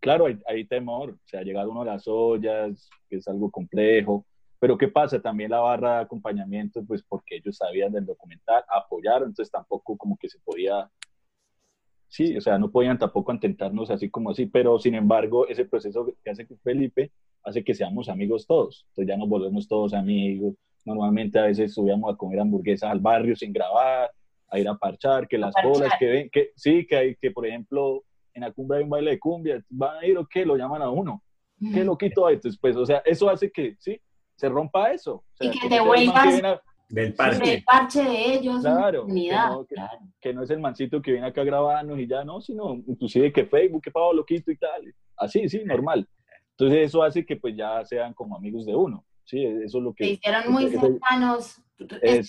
claro, hay, hay temor, o sea, llegar uno a las ollas, que es algo complejo, pero ¿qué pasa? También la barra de acompañamiento, pues porque ellos sabían del documental, apoyaron, entonces tampoco como que se podía Sí, o sea, no podían tampoco intentarnos así como así, pero sin embargo, ese proceso que hace Felipe hace que seamos amigos todos. Entonces ya nos volvemos todos amigos. Normalmente a veces subíamos a comer hamburguesas al barrio sin grabar, a ir a parchar, que las parchar. bolas que ven, que sí, que hay, que por ejemplo, en la cumbia hay un baile de cumbia, van a ir o qué, lo llaman a uno. ¿Qué loquito hay? Entonces, pues, o sea, eso hace que, sí, se rompa eso. O sea, Y que no te vuelvas- a- Del parque. el parche de ellos, Claro, que no, que- claro. que no es el mancito que viene acá a grabarnos y ya no, sino inclusive que Facebook, que pavo loquito y tal. Así, sí, normal. Entonces eso hace que pues ya sean como amigos de uno. Sí, eso es lo Se que... hicieron muy cercanos. Es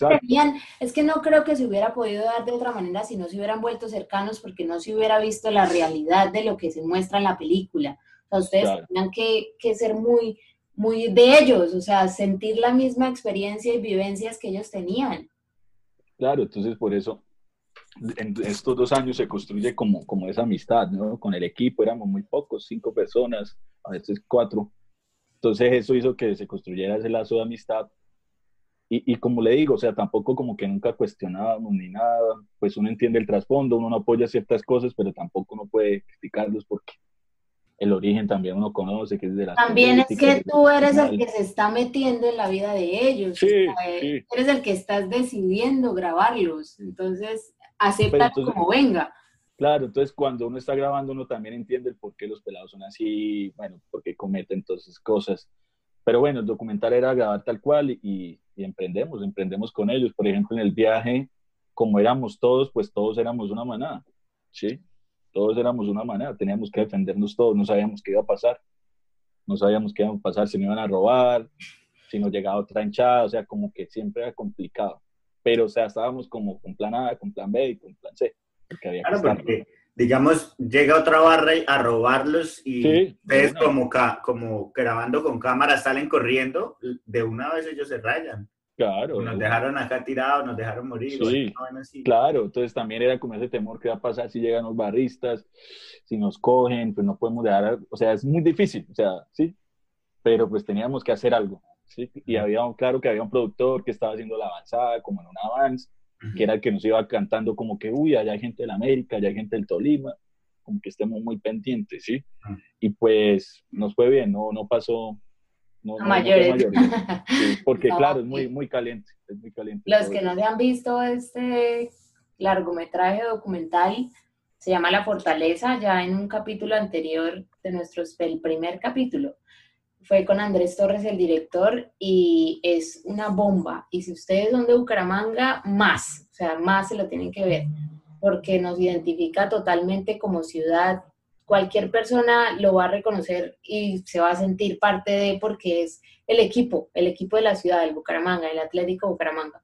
es que no creo que se hubiera podido dar de otra manera si no se hubieran vuelto cercanos porque no se hubiera visto la realidad de lo que se muestra en la película. O sea, ustedes Claro. tenían que, que ser muy, muy de ellos, o sea, sentir la misma experiencia y vivencias que ellos tenían. Claro, entonces por eso en estos dos años se construye como, como esa amistad, ¿no? Con el equipo éramos muy pocos, cinco personas, a veces cuatro. Entonces eso hizo que se construyera ese lazo de amistad. Y, y como le digo, o sea, tampoco como que nunca cuestionábamos ni nada, pues uno entiende el trasfondo, uno no apoya ciertas cosas, pero tampoco uno puede criticarlos porque el origen también uno conoce, que es de la También es que tú eres el que se está metiendo en la vida de ellos. Sí, o sea, sí. Eres el que estás decidiendo grabarlos. Entonces, acepta entonces- como venga. Claro, entonces cuando uno está grabando uno también entiende el por qué los pelados son así, bueno, por qué cometen todas esas cosas. Pero bueno, el documental era grabar tal cual y, y emprendemos, emprendemos con ellos. Por ejemplo, en el viaje, como éramos todos, pues todos éramos una manada, ¿sí? Todos éramos una manada, teníamos que defendernos todos, no sabíamos qué iba a pasar, no sabíamos qué iba a pasar, si nos iban a robar, si nos llegaba otra hinchada, o sea, como que siempre era complicado. Pero, o sea, estábamos como con plan A, con plan B y con plan C. Porque había que Claro, porque, digamos, llega otra barra a robarlos y Sí, ustedes de una. como, ca- como grabando con cámara salen corriendo, de una vez ellos se rayan. Claro, Nos de- dejaron acá tirados, nos dejaron morir. Sí. o- bueno, sí. claro, entonces también era como ese temor que va a pasar si llegan los barristas, si nos cogen, pues no podemos dejar, o sea, es muy difícil, o sea, sí, pero pues teníamos que hacer algo, sí, y había, un- claro que había un productor que estaba haciendo la avanzada, como en un avance, que era el que nos iba cantando como que, uy, allá hay gente de la América, allá hay gente del Tolima, como que estemos muy pendientes, ¿sí? Ah. Y pues nos fue bien, no, no pasó... No, A no- mayores. Sí, porque No, claro, es muy, muy caliente, es muy caliente. Los que no se han visto este largometraje documental se llama La Fortaleza, ya en un capítulo anterior de nuestro, el primer capítulo. Fue con Andrés Torres, el director, y es una bomba. Y si ustedes son de Bucaramanga, más, o sea, más se lo tienen que ver, porque nos identifica totalmente como ciudad. Cualquier persona lo va a reconocer y se va a sentir parte de, porque es el equipo, el equipo de la ciudad, el Bucaramanga, el Atlético Bucaramanga.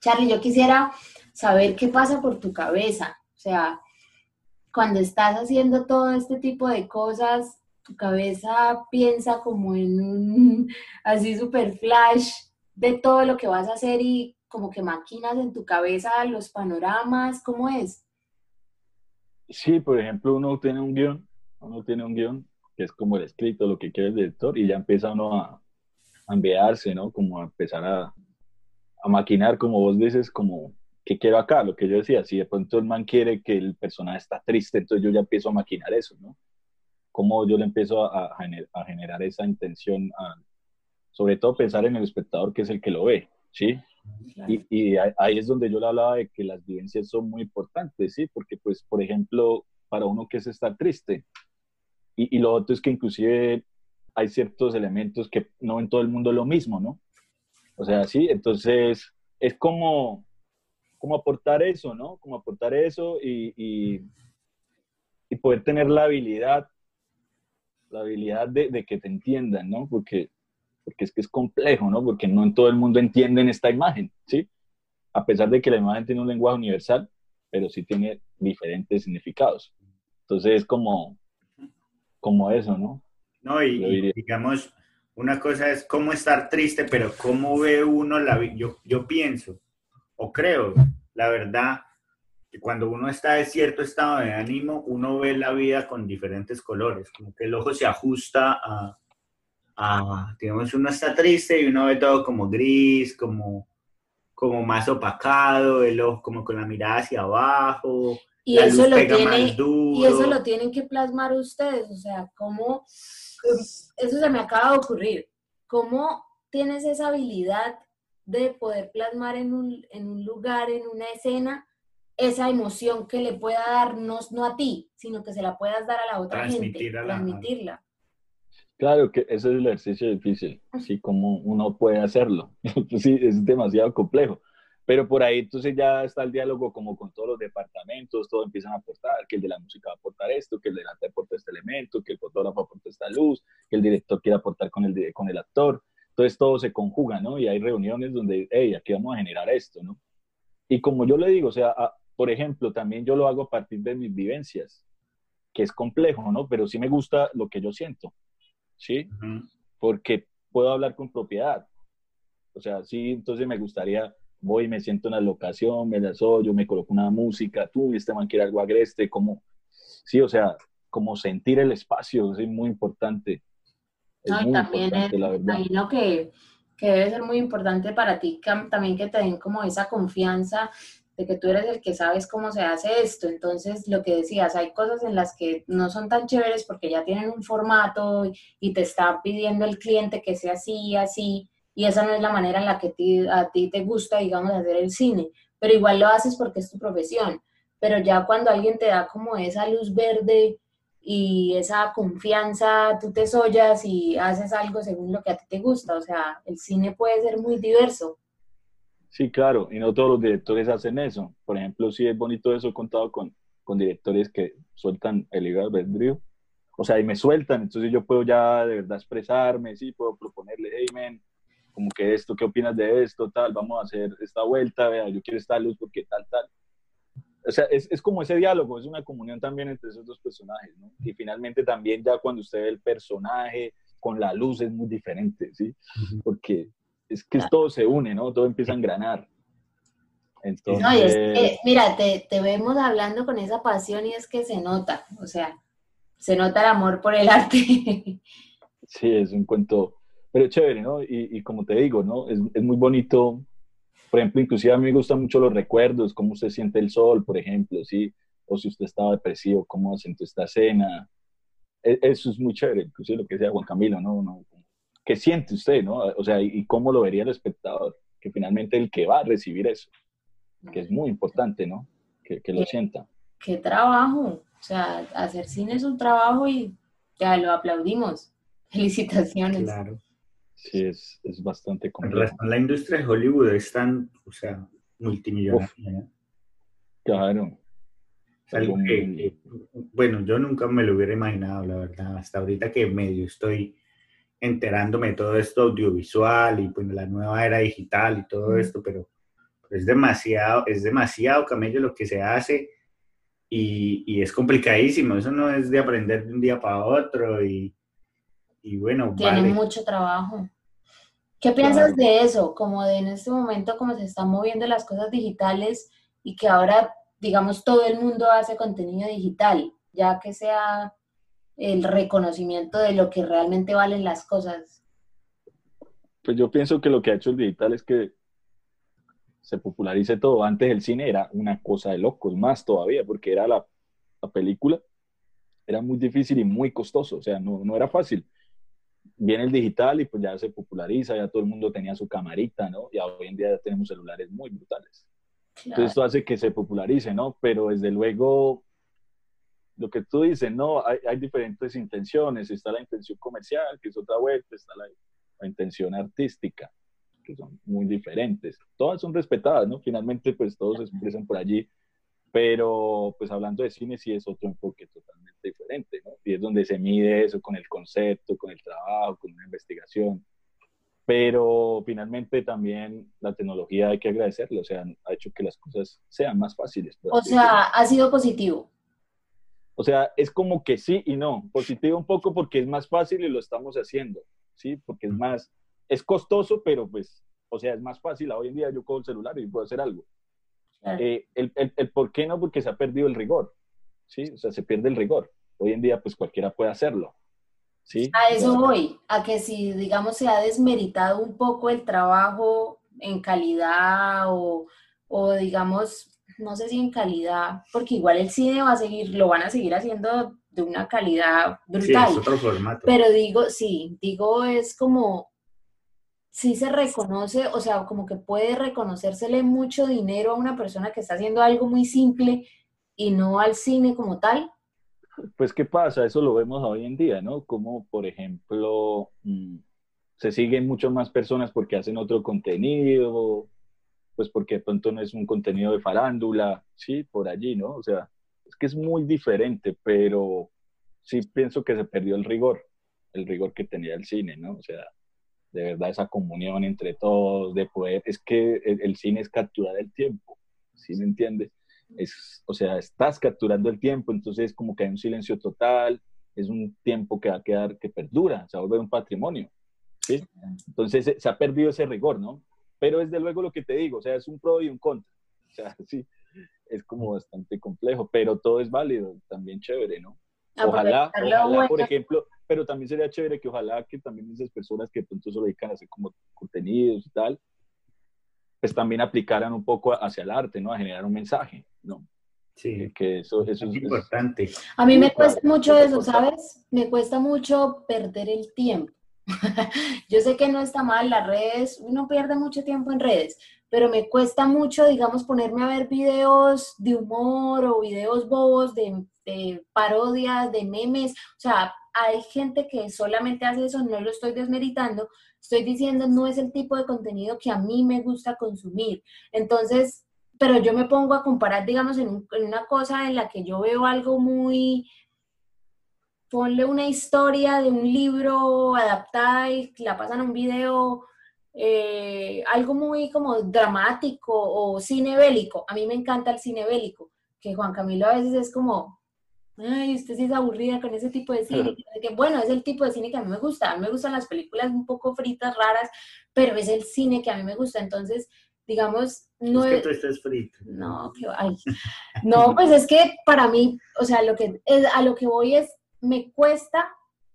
Charlie, yo quisiera saber qué pasa por tu cabeza. O sea, cuando estás haciendo todo este tipo de cosas, tu cabeza piensa como en un así super flash de todo lo que vas a hacer y como que maquinas en tu cabeza los panoramas, ¿cómo es? Sí, por ejemplo, uno tiene un guion, uno tiene un guion que es como el escrito, lo que quiere el director, y ya empieza uno a, a ¿no? Como a empezar a, a maquinar, como vos dices, como, ¿qué quiero acá? Lo que yo decía, si de pronto el man quiere que el personaje está triste, entonces yo ya empiezo a maquinar eso, ¿no? Cómo yo le empiezo a, a, generar esa intención, sobre todo pensar en el espectador que es el que lo ve, ¿sí? Y, y, ahí es donde yo le hablaba de que las vivencias son muy importantes, ¿sí? Porque, pues, por ejemplo, para uno que es estar triste, y, lo otro es que inclusive hay ciertos elementos que no en todo el mundo es lo mismo, ¿no? O sea, sí, entonces es como, como aportar eso, ¿no? Como aportar eso y, y, poder tener la habilidad, la habilidad de, de, que te entiendan, ¿no? Porque, porque es que es complejo, ¿no? Porque no en todo el mundo entienden esta imagen, ¿sí? A pesar de que la imagen tiene un lenguaje universal, pero sí tiene diferentes significados. Entonces es como, como eso, ¿no? No, y, digamos, una cosa es cómo estar triste, pero cómo ve uno la vida. Yo, yo pienso, o creo, la verdad, cuando uno está en cierto estado de ánimo, uno ve la vida con diferentes colores, como que el ojo se ajusta a, a digamos, uno está triste y uno ve todo como gris, como, como más opacado, el ojo como con la mirada hacia abajo, y eso, lo tiene, y eso lo tienen que plasmar ustedes, o sea, cómo, eso se me acaba de ocurrir, cómo tienes esa habilidad de poder plasmar en un, en un lugar, en una escena, esa emoción que le pueda dar, no, no a ti, sino que se la puedas dar a la otra gente, transmitirla. Claro que ese es el ejercicio difícil, así como uno puede hacerlo. sí, es demasiado complejo. Pero por ahí entonces ya está el diálogo como con todos los departamentos, todos empiezan a aportar, que el de la música va a aportar esto, que el delante aporta este elemento, que el fotógrafo aporta esta luz, que el director quiere aportar con el, con el actor. Entonces todo se conjuga, ¿no? Y hay reuniones donde, hey, aquí vamos a generar esto, ¿no? Y como yo le digo, o sea, por ejemplo, también yo lo hago a partir de mis vivencias, que es complejo, ¿no? Pero sí me gusta lo que yo siento, ¿sí? Porque puedo hablar con propiedad. O sea, sí, entonces me gustaría voy, me siento en la locación, me la yo me coloco una música, tú, este man quiere algo agreste, como, sí, o sea, como sentir el espacio, es muy importante. Es no, muy también importante, la verdad. imagino que, que debe ser muy importante para ti también que te den como esa confianza de que tú eres el que sabes cómo se hace esto. Entonces, lo que decías, hay cosas en las que no son tan chéveres porque ya tienen un formato y te está pidiendo el cliente que sea así, así, y esa no es la manera en la que a ti te gusta, digamos, hacer el cine, pero igual lo haces porque es tu profesión. Pero ya cuando alguien te da como esa luz verde y esa confianza, tú te sollas y haces algo según lo que a ti te gusta. O sea, el cine puede ser muy diverso. Sí, claro, y no todos los directores hacen eso. Por ejemplo, sí es bonito eso contado con, con directores que sueltan el libre albedrío. O sea, y me sueltan, entonces yo puedo ya de verdad expresarme, sí, puedo proponerle, hey, man, como que esto, ¿qué opinas de esto? Tal, vamos a hacer esta vuelta, vea, yo quiero esta luz porque tal, tal. O sea, es, es, como ese diálogo, es una comunión también entre esos dos personajes, ¿no? Y finalmente también ya cuando usted ve el personaje con la luz es muy diferente, ¿sí? Porque es que todo se une, ¿no? Todo empieza a engranar. Entonces... No, y es que, mira, te, te vemos hablando con esa pasión y es que se nota, o sea, se nota el amor por el arte. Sí, es un cuento pero chévere, ¿no? Y, y como te digo, ¿no? Es, es, muy bonito, por ejemplo, inclusive a mí me gustan mucho los recuerdos, cómo usted siente el sol, por ejemplo, ¿sí? O si usted estaba depresivo, cómo siente esta cena. E, eso es muy chévere, inclusive lo que decía Juan Camilo, ¿no? ¿no? ¿Qué siente usted, no? O sea, y, cómo lo vería el espectador, que finalmente el que va a recibir eso, que es muy importante, ¿no? Que, que lo sienta. Qué trabajo, o sea, hacer cine es un trabajo y ya lo aplaudimos. Felicitaciones. Claro. Sí, es, es bastante complejo. La industria de Hollywood es tan, o sea, multimillonaria. Claro. algo que, bueno, yo nunca me lo hubiera imaginado, la verdad, hasta ahorita que medio estoy enterándome de todo esto audiovisual y pues la nueva era digital y todo esto, pero, es demasiado, es demasiado camello lo que se hace y, y, es complicadísimo, eso no es de aprender de un día para otro y, y bueno, Tiene vale. mucho trabajo. ¿Qué piensas de eso? Como de en este momento, como se están moviendo las cosas digitales y que ahora, digamos, todo el mundo hace contenido digital, ya que sea el reconocimiento de lo que realmente valen las cosas. Pues yo pienso que lo que ha hecho el digital es que se popularice todo. Antes el cine era una cosa de locos, más todavía, porque era la, la película, era muy difícil y muy costoso, o sea, no, no era fácil. Viene el digital y pues ya se populariza, ya todo el mundo tenía su camarita, ¿no? Y hoy en día ya tenemos celulares muy brutales. Claro. Entonces esto hace que se popularice, ¿no? Pero desde luego, lo que tú dices, ¿no? Hay, hay diferentes intenciones. Está la intención comercial, que es otra vuelta, está la, la intención artística, que son muy diferentes. Todas son respetadas, ¿no? Finalmente, pues todos se expresan por allí. Pero, pues hablando de cine, sí es otro enfoque totalmente diferente, ¿no? Y es donde se mide eso con el concepto, con el trabajo, con una investigación pero finalmente también la tecnología hay que agradecerle, o sea, ha hecho que las cosas sean más fáciles. O sea, ha sido positivo. O sea, es como que sí y no, positivo un poco porque es más fácil y lo estamos haciendo, ¿sí? Porque es más, es costoso, pero pues, o sea, es más fácil. Hoy en día yo cojo el celular y puedo hacer algo. Claro. Eh, el, el, el por qué no, porque se ha perdido el rigor, ¿sí? O sea, se pierde el rigor. Hoy en día, pues cualquiera puede hacerlo, ¿sí? A eso sea, voy, a que si, digamos, se ha desmeritado un poco el trabajo en calidad o, o, digamos, no sé si en calidad, porque igual el cine va a seguir, lo van a seguir haciendo de una calidad Sí, brutal. es otro formato. Pero digo, sí, digo, es como, sí se reconoce, o sea, como que puede reconocérsele mucho dinero a una persona que está haciendo algo muy simple y no al cine como tal. Pues, ¿qué pasa? Eso lo vemos hoy en día, ¿no? Como, por ejemplo, mm, se siguen mucho más personas porque hacen otro contenido, pues porque de pronto no es un contenido de farándula, sí, por allí, ¿no? O sea, es que es muy diferente, pero sí pienso que se perdió el rigor, el rigor que tenía el cine, ¿no? O sea, de verdad esa comunión entre todos, de poder, es que el, el cine es capturar el tiempo, ¿sí me entiendes? Es, o sea, estás capturando el tiempo, entonces es como que hay un silencio total, es un tiempo que va a quedar, que perdura, se va a volver un patrimonio, ¿sí? Entonces se, se ha perdido ese rigor, ¿no? Pero desde luego lo que te digo, o sea, es un pro y un contra, o sea, sí, es como bastante complejo, pero todo es válido, también chévere, ¿no? Ojalá, Aprovechar lo ojalá, por ejemplo, pero también sería chévere que ojalá que también esas personas que pronto se dedican a hacer como contenidos y tal, pues también aplicaran un poco hacia el arte, ¿no? A generar un mensaje, ¿no? Sí, Que eso, eso es es, es- importante. A mí me cuesta mucho es eso. ¿sabes? Me cuesta mucho perder el tiempo. Yo sé que no está mal, las redes, uno pierde mucho tiempo en redes, pero me cuesta mucho, digamos, ponerme a ver videos de humor o videos bobos de, parodias, de memes. O sea, hay gente que solamente hace eso, no lo estoy desmeritando, estoy diciendo no es el tipo de contenido que a mí me gusta consumir. Entonces, pero yo me pongo a comparar, digamos, en una cosa en la que yo veo algo muy, ponle una historia de un libro adaptada y la pasan a un video, eh, algo muy como dramático o cine bélico. A mí me encanta el cine bélico, que Juan Camilo a veces es como, ay, usted sí es aburrida con ese tipo de cine. que bueno, es el tipo de cine que a mí me gusta. A mí me gustan las películas un poco fritas, raras, pero es el cine que a mí me gusta. Entonces, digamos, no es que tú estés frito. No, que ay. No, pues es que para mí, o sea, lo que es, a lo que voy es, me cuesta,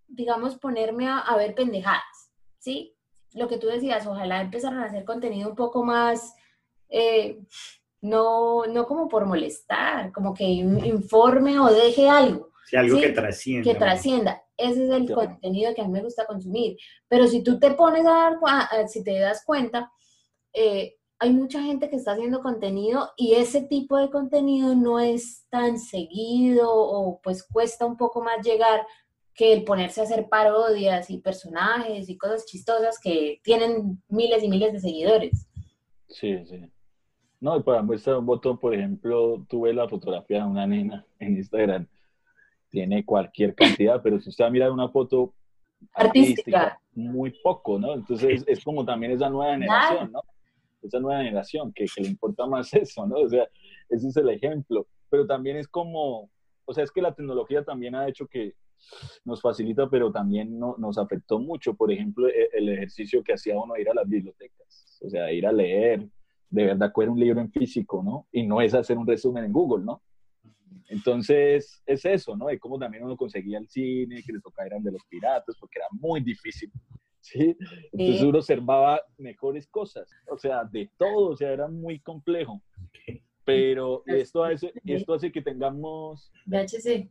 digamos, ponerme a, a ver pendejadas, ¿sí? Lo que tú decías, ojalá empezaran a hacer contenido un poco más, eh, no, no como por molestar, como que in- informe o deje algo Sí, algo Sí, que trascienda. que trascienda. Ese es el contenido que a mí me gusta consumir. Pero si tú te pones a dar, a- si te das cuenta, eh, hay mucha gente que está haciendo contenido y ese tipo de contenido no es tan seguido o pues cuesta un poco más llegar que el ponerse a hacer parodias y personajes y cosas chistosas que tienen miles y miles de seguidores. Sí, sí. No, y para muestra un botón, por ejemplo, tuve la fotografía de una nena en Instagram. Tiene cualquier cantidad, pero si usted va a mirar una foto Artística. muy poco, ¿no? Entonces es como también esa nueva generación, ¿no? Esa nueva generación que, que le importa más eso, ¿no? O sea, ese es el ejemplo. Pero también es como, o sea, es que la tecnología también ha hecho que nos facilita, pero también no, nos afectó mucho. Por ejemplo, e, el ejercicio que hacía uno ir a las bibliotecas, o sea, ir a leer, de verdad coger un libro en físico, ¿no? Y no es hacer un resumen en Google, ¿no? Entonces, es eso, ¿no? Y como también uno conseguía el cine, que le tocaba eran de los piratas, porque era muy difícil, ¿sí? Entonces uno observaba mejores cosas, o sea, de todo, o sea, era muy complejo. Pero esto hace, esto hace que tengamos... VHC.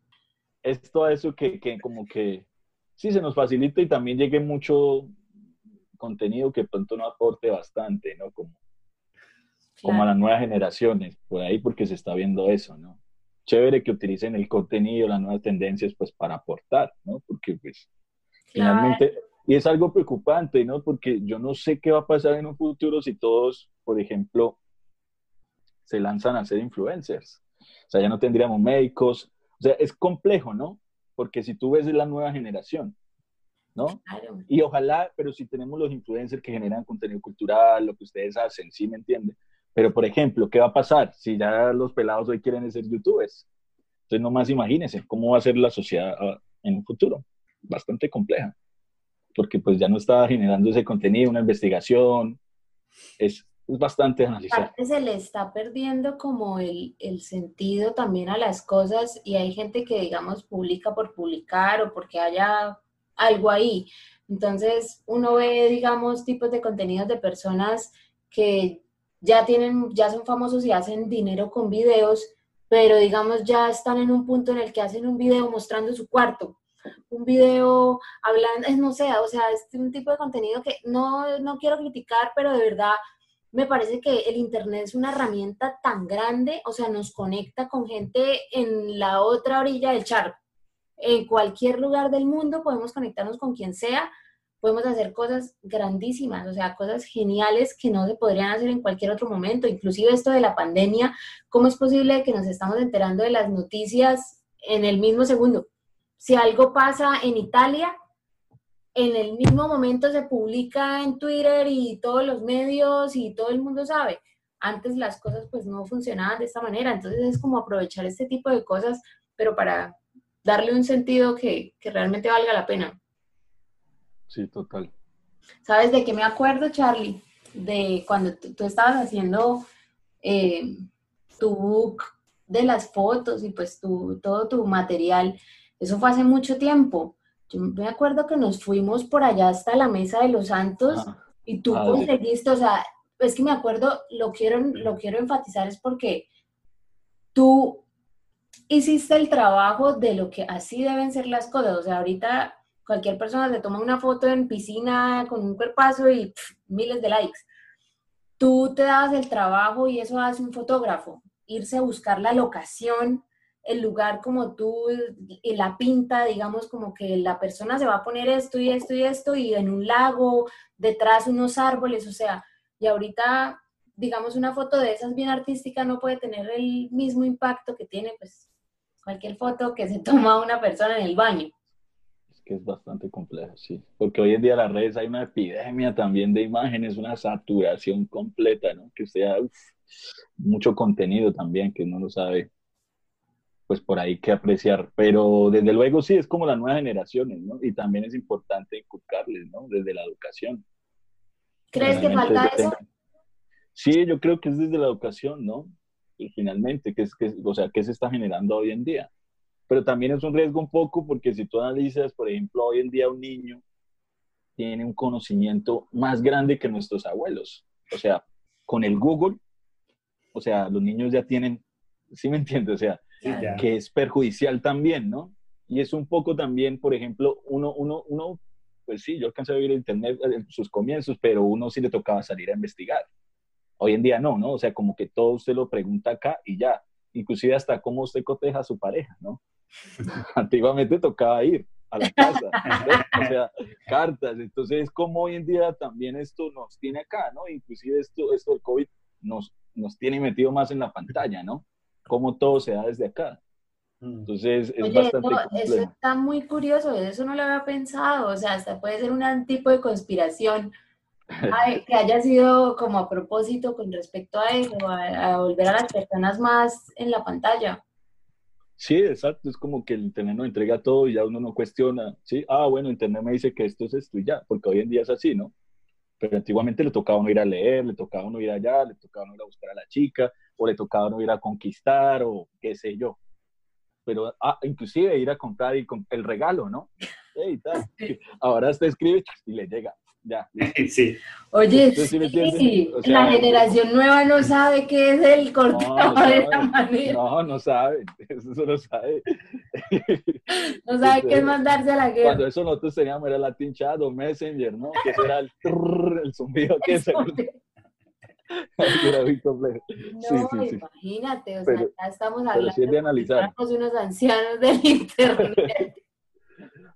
Esto hace que, que como que sí se nos facilita y también llegue mucho contenido que pronto no aporte bastante, ¿no? Como, como a las nuevas generaciones, por ahí porque se está viendo eso, ¿no? Chévere que utilicen el contenido, las nuevas tendencias, pues para aportar, ¿no? Porque pues finalmente, y es algo preocupante, ¿no? Porque yo no sé qué va a pasar en un futuro si todos, por ejemplo, se lanzan a ser influencers. O sea, ya no tendríamos médicos. O sea, es complejo, ¿no? Porque si tú ves la nueva generación, ¿no? Claro. Y ojalá, pero si tenemos los influencers que generan contenido cultural, lo que ustedes hacen, ¿sí me entienden? Pero, por ejemplo, ¿qué va a pasar si ya los pelados hoy quieren ser youtubers? Entonces, nomás imagínense cómo va a ser la sociedad ah, en un futuro. Bastante compleja. Porque pues ya no está generando ese contenido, una investigación. Es, bastante analizar. Se le está perdiendo como el, el, sentido también a las cosas y hay gente que, digamos, publica por publicar o porque haya algo ahí. Entonces, uno ve, digamos, tipos de contenidos de personas que ya tienen, ya son famosos y hacen dinero con videos, pero digamos ya están en un punto en el que hacen un video mostrando su cuarto, un video hablando, no sé, o sea, es un tipo de contenido que no, no quiero criticar, pero de verdad me parece que el Internet es una herramienta tan grande, o sea, nos conecta con gente en la otra orilla del charco. En cualquier lugar del mundo podemos conectarnos con quien sea podemos hacer cosas grandísimas, o sea, cosas geniales que no se podrían hacer en cualquier otro momento. Inclusive esto de la pandemia, ¿cómo es posible que nos estamos enterando de las noticias en el mismo segundo? Si algo pasa en Italia, en el mismo momento se publica en Twitter y todos los medios y todo el mundo sabe. Antes las cosas pues no funcionaban de esta manera, entonces es como aprovechar este tipo de cosas, pero para darle un sentido que, que realmente valga la pena. Sí, total. ¿Sabes de qué me acuerdo, Charlie? De cuando tú estabas haciendo eh, tu book de las fotos y pues tu, todo tu material. Eso fue hace mucho tiempo. Yo me acuerdo que nos fuimos por allá hasta la Mesa de los Santos ah, y tú conseguiste, o sea, es que me acuerdo, lo quiero, lo quiero enfatizar es porque tú hiciste el trabajo de lo que así deben ser las cosas. O sea, ahorita Cualquier persona se toma una foto en piscina con un cuerpazo y miles de likes. Tú te das el trabajo y eso hace un fotógrafo. Irse a buscar la locación, el lugar como tú, y la pinta, digamos, como que la persona se va a poner esto y esto y esto, y en un lago, detrás unos árboles, o sea, y ahorita, digamos, una foto de esas bien artística no puede tener el mismo impacto que tiene, pues, cualquier foto que se toma una persona en el baño que es bastante complejo, sí. Porque hoy en día las redes hay una epidemia también de imágenes, una saturación completa, ¿no? Que sea mucho contenido también que uno no sabe, pues por ahí que apreciar. Pero desde luego sí, es como las nuevas generaciones, ¿no? Y también es importante inculcarles, ¿no? Desde la educación. ¿Crees que falta eso? Sí, yo creo que es desde la educación, ¿no? Y finalmente, que es, que, o sea, ¿qué se está generando hoy en día? pero también es un riesgo un poco porque si tú analizas, por ejemplo, hoy en día un niño tiene un conocimiento más grande que nuestros abuelos. O sea, con el Google, o sea, los niños ya tienen, ¿sí me entiendes? O sea, que es perjudicial también, ¿no? Y es un poco también, por ejemplo, uno, uno, uno, pues sí, yo alcancé a vivir en Internet en sus comienzos, pero uno sí le tocaba salir a investigar. Hoy en día no, ¿no? O sea, como que todo usted lo pregunta acá y ya. Inclusive hasta cómo usted coteja a su pareja, ¿no? Antiguamente tocaba ir a la casa, o sea, cartas. Entonces, como hoy en día también esto nos tiene acá, ¿no? Inclusive esto, esto del COVID nos, nos tiene metido más en la pantalla, ¿no? Como todo se da desde acá. Mm. Entonces, es bastante Eso está muy curioso, eso no lo había pensado, o sea, hasta puede ser un tipo de conspiración que haya sido como a propósito con respecto a eso, a volver a las personas más en la pantalla. Sí, exacto, es como que el Internet nos entrega todo y ya uno no cuestiona, ¿sí? Ah, bueno, Internet me dice que esto es esto y ya, porque hoy en día es así, ¿no? Pero antiguamente le tocaba uno ir a leer, le tocaba uno ir allá, le tocaba uno ir a buscar a la chica, o le tocaba uno ir a conquistar, o qué sé yo. Pero ah, inclusive ir a comprar y con el regalo, ¿no? Hey, tal. Ahora usted escribe y le llega ya. Sí. Oye, sí, la generación nueva no sabe qué es el corteo no, no de esa manera. No, no sabe, eso no sabe. No sabe qué es mandarse a la guerra. Cuando eso nosotros teníamos era Latin Chat o Messenger, ¿no? Que eso era el, trrr, el zumbido que se... era muy complejo. No, sí, imagínate, o sea, ya estamos hablando de analizar. unos ancianos del internet.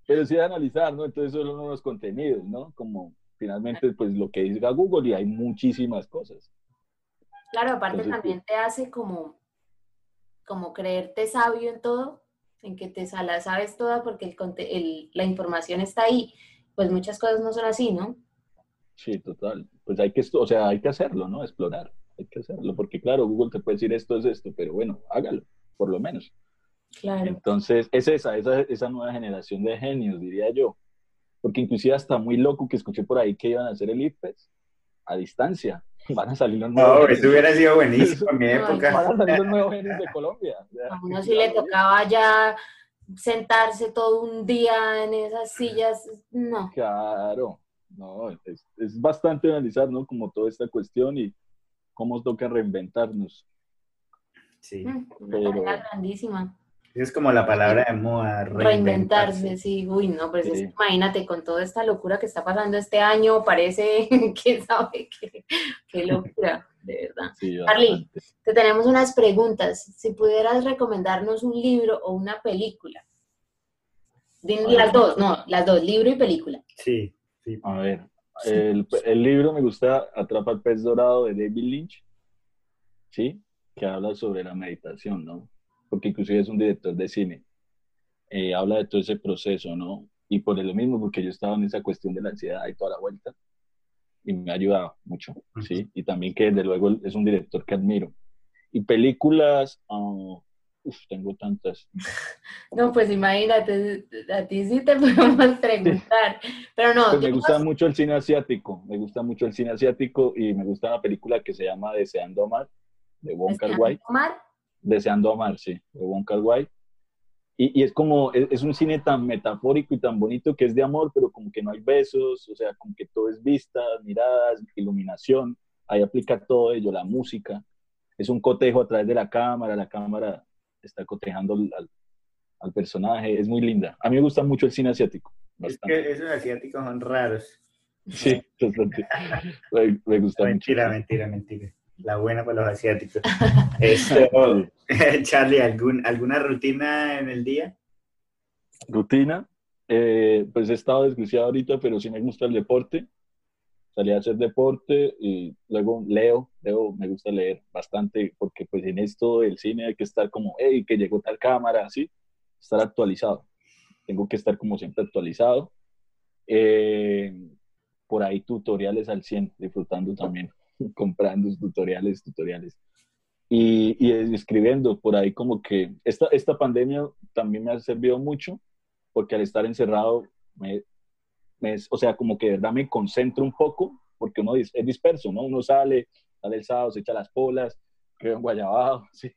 Pero sí de analizar, ¿no? Entonces, son unos contenidos, ¿no? Como finalmente, pues lo que diga Google y hay muchísimas cosas. Claro, aparte también te hace como, como creerte sabio en todo, en que te la sabes toda porque el, la información está ahí. Pues muchas cosas no son así, ¿no? Sí, total. Pues hay que, o sea, hay que hacerlo, ¿no? Explorar, hay que hacerlo, porque claro, Google te puede decir esto es esto, pero bueno, hágalo, por lo menos. Claro. Entonces, es esa, esa, esa nueva generación de genios, diría yo. Porque inclusive hasta muy loco que escuché por ahí que iban a hacer el IPES a distancia. Van a salir los nuevos. No, eso hubiera sido buenísimo en mi época. Van a salir los nuevos genios de Colombia. A uno sí le tocaba ya sentarse todo un día en esas sillas, no. Claro, no, es, es bastante analizar, ¿no? Como toda esta cuestión y cómo toca reinventarnos. Sí. Mm, Pero... grandísima. Es como la palabra de moda, reinventarse. sí. Uy, no, pues imagínate, con toda esta locura que está pasando este año, parece, quién sabe qué, qué locura, de verdad. Sí, Carly, te tenemos unas preguntas. Si pudieras recomendarnos un libro o una película. las dos, no, las dos, libro y película. Sí, sí. A ver, el, el libro me gusta Atrapa el pez dorado de David Lynch, ¿sí? Que habla sobre la meditación, ¿no? porque inclusive es un director de cine, eh, habla de todo ese proceso, ¿no? Y por lo mismo, porque yo estaba en esa cuestión de la ansiedad y toda la vuelta, y me ha ayudado mucho, ¿sí? Y también que desde luego es un director que admiro. Y películas, uh, tengo tantas. No, pues imagínate, a ti sí te podemos preguntar, pero no. Pues me gusta mucho el cine asiático, me gusta mucho el cine asiático y me gusta una película que se llama Deseando Amar, de Wong Kar Wai. Amar? Deseando amar, sí, de Wong Kar Wai. Y, y, es como, es, un cine tan metafórico y tan bonito que es de amor, pero como que no hay besos, o sea, como que todo es vista, miradas, iluminación, ahí aplica todo ello, la música, es un cotejo a través de la cámara, la cámara está cotejando al, al personaje, es muy linda. A mí me gusta mucho el cine asiático. Es que esos asiáticos son raros. Sí, me, me gusta mentira, mucho. Mentira, mentira, mentira la buena para los asiáticos. Charlie, ¿algún, ¿alguna rutina en el día? Rutina, eh, pues he estado desgraciado ahorita, pero sí me gusta el deporte. Salí a hacer deporte y luego leo, leo, me gusta leer bastante porque pues en esto del cine hay que estar como, hey, que llegó tal cámara, así, estar actualizado. Tengo que estar como siempre actualizado. Eh, por ahí tutoriales al 100, disfrutando también. comprando tutoriales, tutoriales. Y, y, escribiendo por ahí como que esta, esta pandemia también me ha servido mucho porque al estar encerrado, me, o sea, como que de verdad me concentro un poco porque uno es disperso, ¿no? Uno sale, sale el sábado, se echa las polas, queda en Guayabao, sí,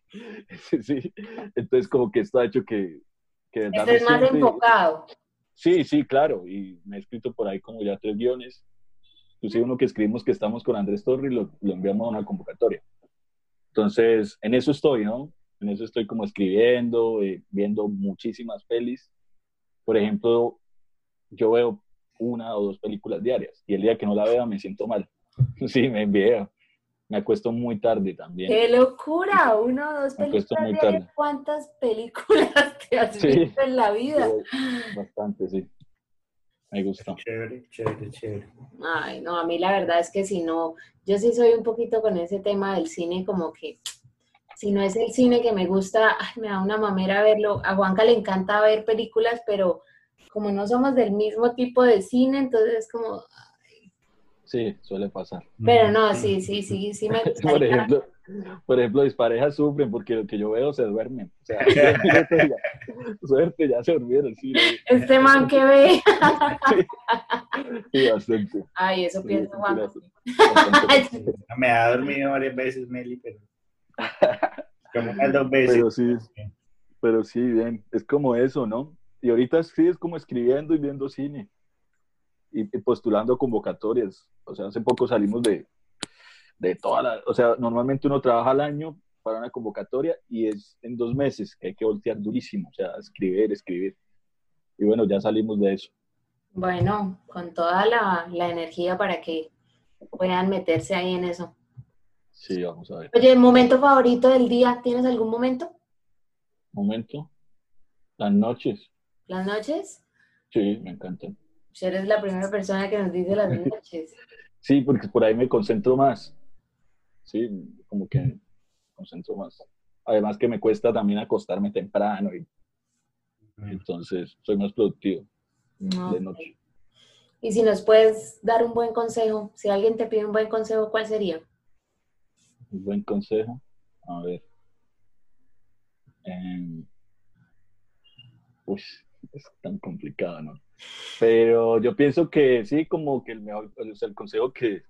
sí, Entonces como que esto ha hecho que... que Estás más enfocado. Sí, sí, claro. Y me he escrito por ahí como ya tres guiones inclusive uno que escribimos que estamos con Andrés Torri, lo, lo enviamos a una convocatoria. Entonces, en eso estoy, ¿no? En eso estoy como escribiendo, eh, viendo muchísimas pelis. Por ejemplo, yo veo una o dos películas diarias y el día que no la vea me siento mal. Sí, me envío. Me acuesto muy tarde también. ¡Qué locura! Una o dos películas muy tarde. ¿Cuántas películas te has visto en la vida? Bastante, sí. Me gusta. Chévere, chévere, chévere. Ay, no, a mí la verdad es que si no, yo sí soy un poquito con ese tema del cine, como que si no es el cine que me gusta, me da una mamera verlo. A Juanca le encanta ver películas, pero como no somos del mismo tipo de cine, entonces es como... Sí, suele pasar. Pero no, sí, sí, sí, sí me gusta. Por ejemplo, Por ejemplo, mis parejas sufren porque lo que yo veo se duermen. O sea, suerte, ya, suerte, ya se durmieron. Sí, este man que ve. sí, bastante. Ay, eso pienso Juan. Me ha dormido varias veces, Meli, pero. Como unas dos veces. Pero sí, pero sí, bien. Es como eso, ¿no? Y ahorita sí es como escribiendo y viendo cine. Y, y postulando convocatorias. O sea, hace poco salimos de, de toda la, o sea, normalmente uno trabaja al año para una convocatoria y es en dos meses que hay que voltear durísimo, o sea, escribir, escribir. Y bueno, ya salimos de eso. Bueno, con toda la, la energía para que puedan meterse ahí en eso. Sí, vamos a ver. Oye, ¿momento favorito del día? ¿Tienes algún momento? ¿Momento? Las noches. ¿Las noches? Sí, me encantan. Pues eres la primera persona que nos dice las noches. sí, porque por ahí me concentro más. Sí, como que me concentro más. Además que me cuesta también acostarme temprano y entonces soy más productivo de noche. Y si nos puedes dar un buen consejo, si alguien te pide un buen consejo, ¿cuál sería? Un buen consejo, a ver. Eh, uy, es tan complicado, ¿no? Pero yo pienso que sí, como que el mejor, o sea, el consejo que,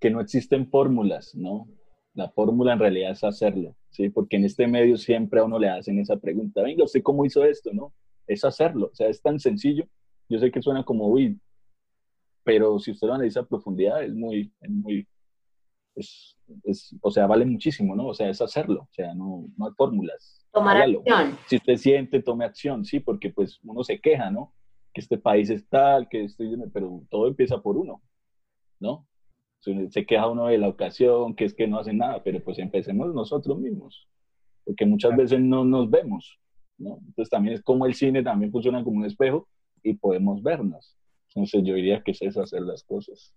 que no existen fórmulas, ¿no? La fórmula en realidad es hacerlo, ¿sí? Porque en este medio siempre a uno le hacen esa pregunta, venga, ¿usted cómo hizo esto, no? Es hacerlo, o sea, es tan sencillo. Yo sé que suena como, uy, pero si usted lo analiza a profundidad, es muy, es muy, es, es, o sea, vale muchísimo, ¿no? O sea, es hacerlo, o sea, no, no hay fórmulas. Tomar Hágalo. acción. Si usted siente, tome acción, sí, porque pues uno se queja, ¿no? Que este país es tal, que estoy, pero todo empieza por uno, ¿no? Se queja uno de la ocasión, que es que no hacen nada, pero pues empecemos nosotros mismos, porque muchas veces no nos vemos, ¿no? Entonces también es como el cine también funciona como un espejo y podemos vernos. Entonces yo diría que es eso, hacer las cosas.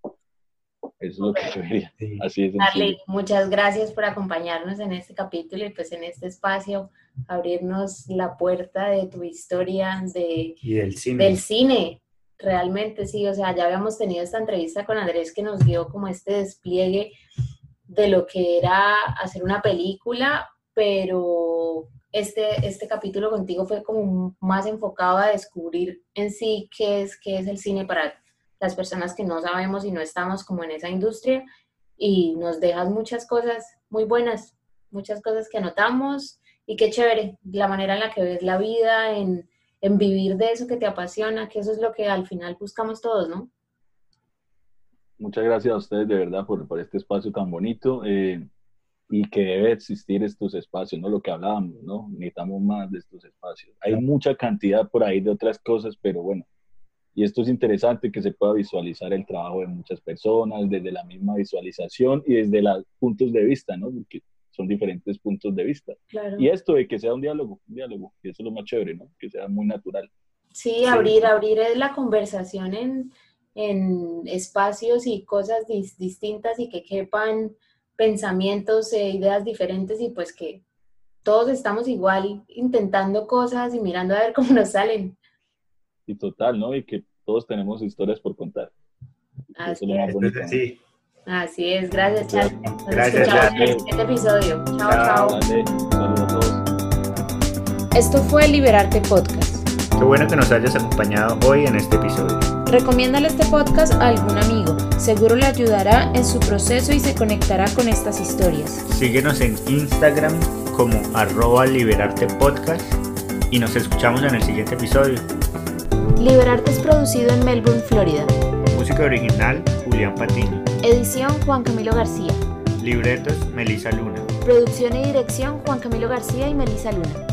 Eso es lo que yo diría. Sí. Así es. Darle, muchas gracias por acompañarnos en este capítulo y pues en este espacio, abrirnos la puerta de tu historia de, Y del cine. del cine. Realmente sí, o sea, ya habíamos tenido esta entrevista con Andrés que nos dio como este despliegue de lo que era hacer una película, pero este, este capítulo contigo fue como más enfocado a descubrir en sí qué es, qué es el cine para las personas que no sabemos y no estamos como en esa industria y nos dejas muchas cosas muy buenas, muchas cosas que anotamos y qué chévere la manera en la que ves la vida, en, en vivir de eso que te apasiona, que eso es lo que al final buscamos todos, ¿no? Muchas gracias a ustedes de verdad por, por este espacio tan bonito eh, y que debe existir estos espacios, ¿no? Lo que hablábamos, ¿no? Necesitamos más de estos espacios. Hay mucha cantidad por ahí de otras cosas, pero bueno, y esto es interesante que se pueda visualizar el trabajo de muchas personas desde la misma visualización y desde los puntos de vista, ¿no? Porque son diferentes puntos de vista. Claro. Y esto de que sea un diálogo, un diálogo, que eso es lo más chévere, ¿no? Que sea muy natural. Sí, abrir, abrir la conversación en, en espacios y cosas dis- distintas y que quepan pensamientos e ideas diferentes y pues que todos estamos igual intentando cosas y mirando a ver cómo nos salen. Y total, ¿no? Y que todos tenemos historias por contar. Eso Así es lo más es. bonito. ¿no? Sí. Así es, gracias, Charlie. Nos Gracias, escuchamos en el siguiente episodio. Chao, Chao. chao. Dale, saludos a todos. Esto fue Liberarte Podcast. Qué bueno que nos hayas acompañado hoy en este episodio. Recomiéndale este podcast a algún amigo. Seguro le ayudará en su proceso y se conectará con estas historias. Síguenos en Instagram como arroba liberarte podcast y nos escuchamos en el siguiente episodio. Liberarte es producido en Melbourne, Florida. Música original Julián Patiño. Edición Juan Camilo García. Libretos Melissa Luna. Producción y dirección Juan Camilo García y Melissa Luna.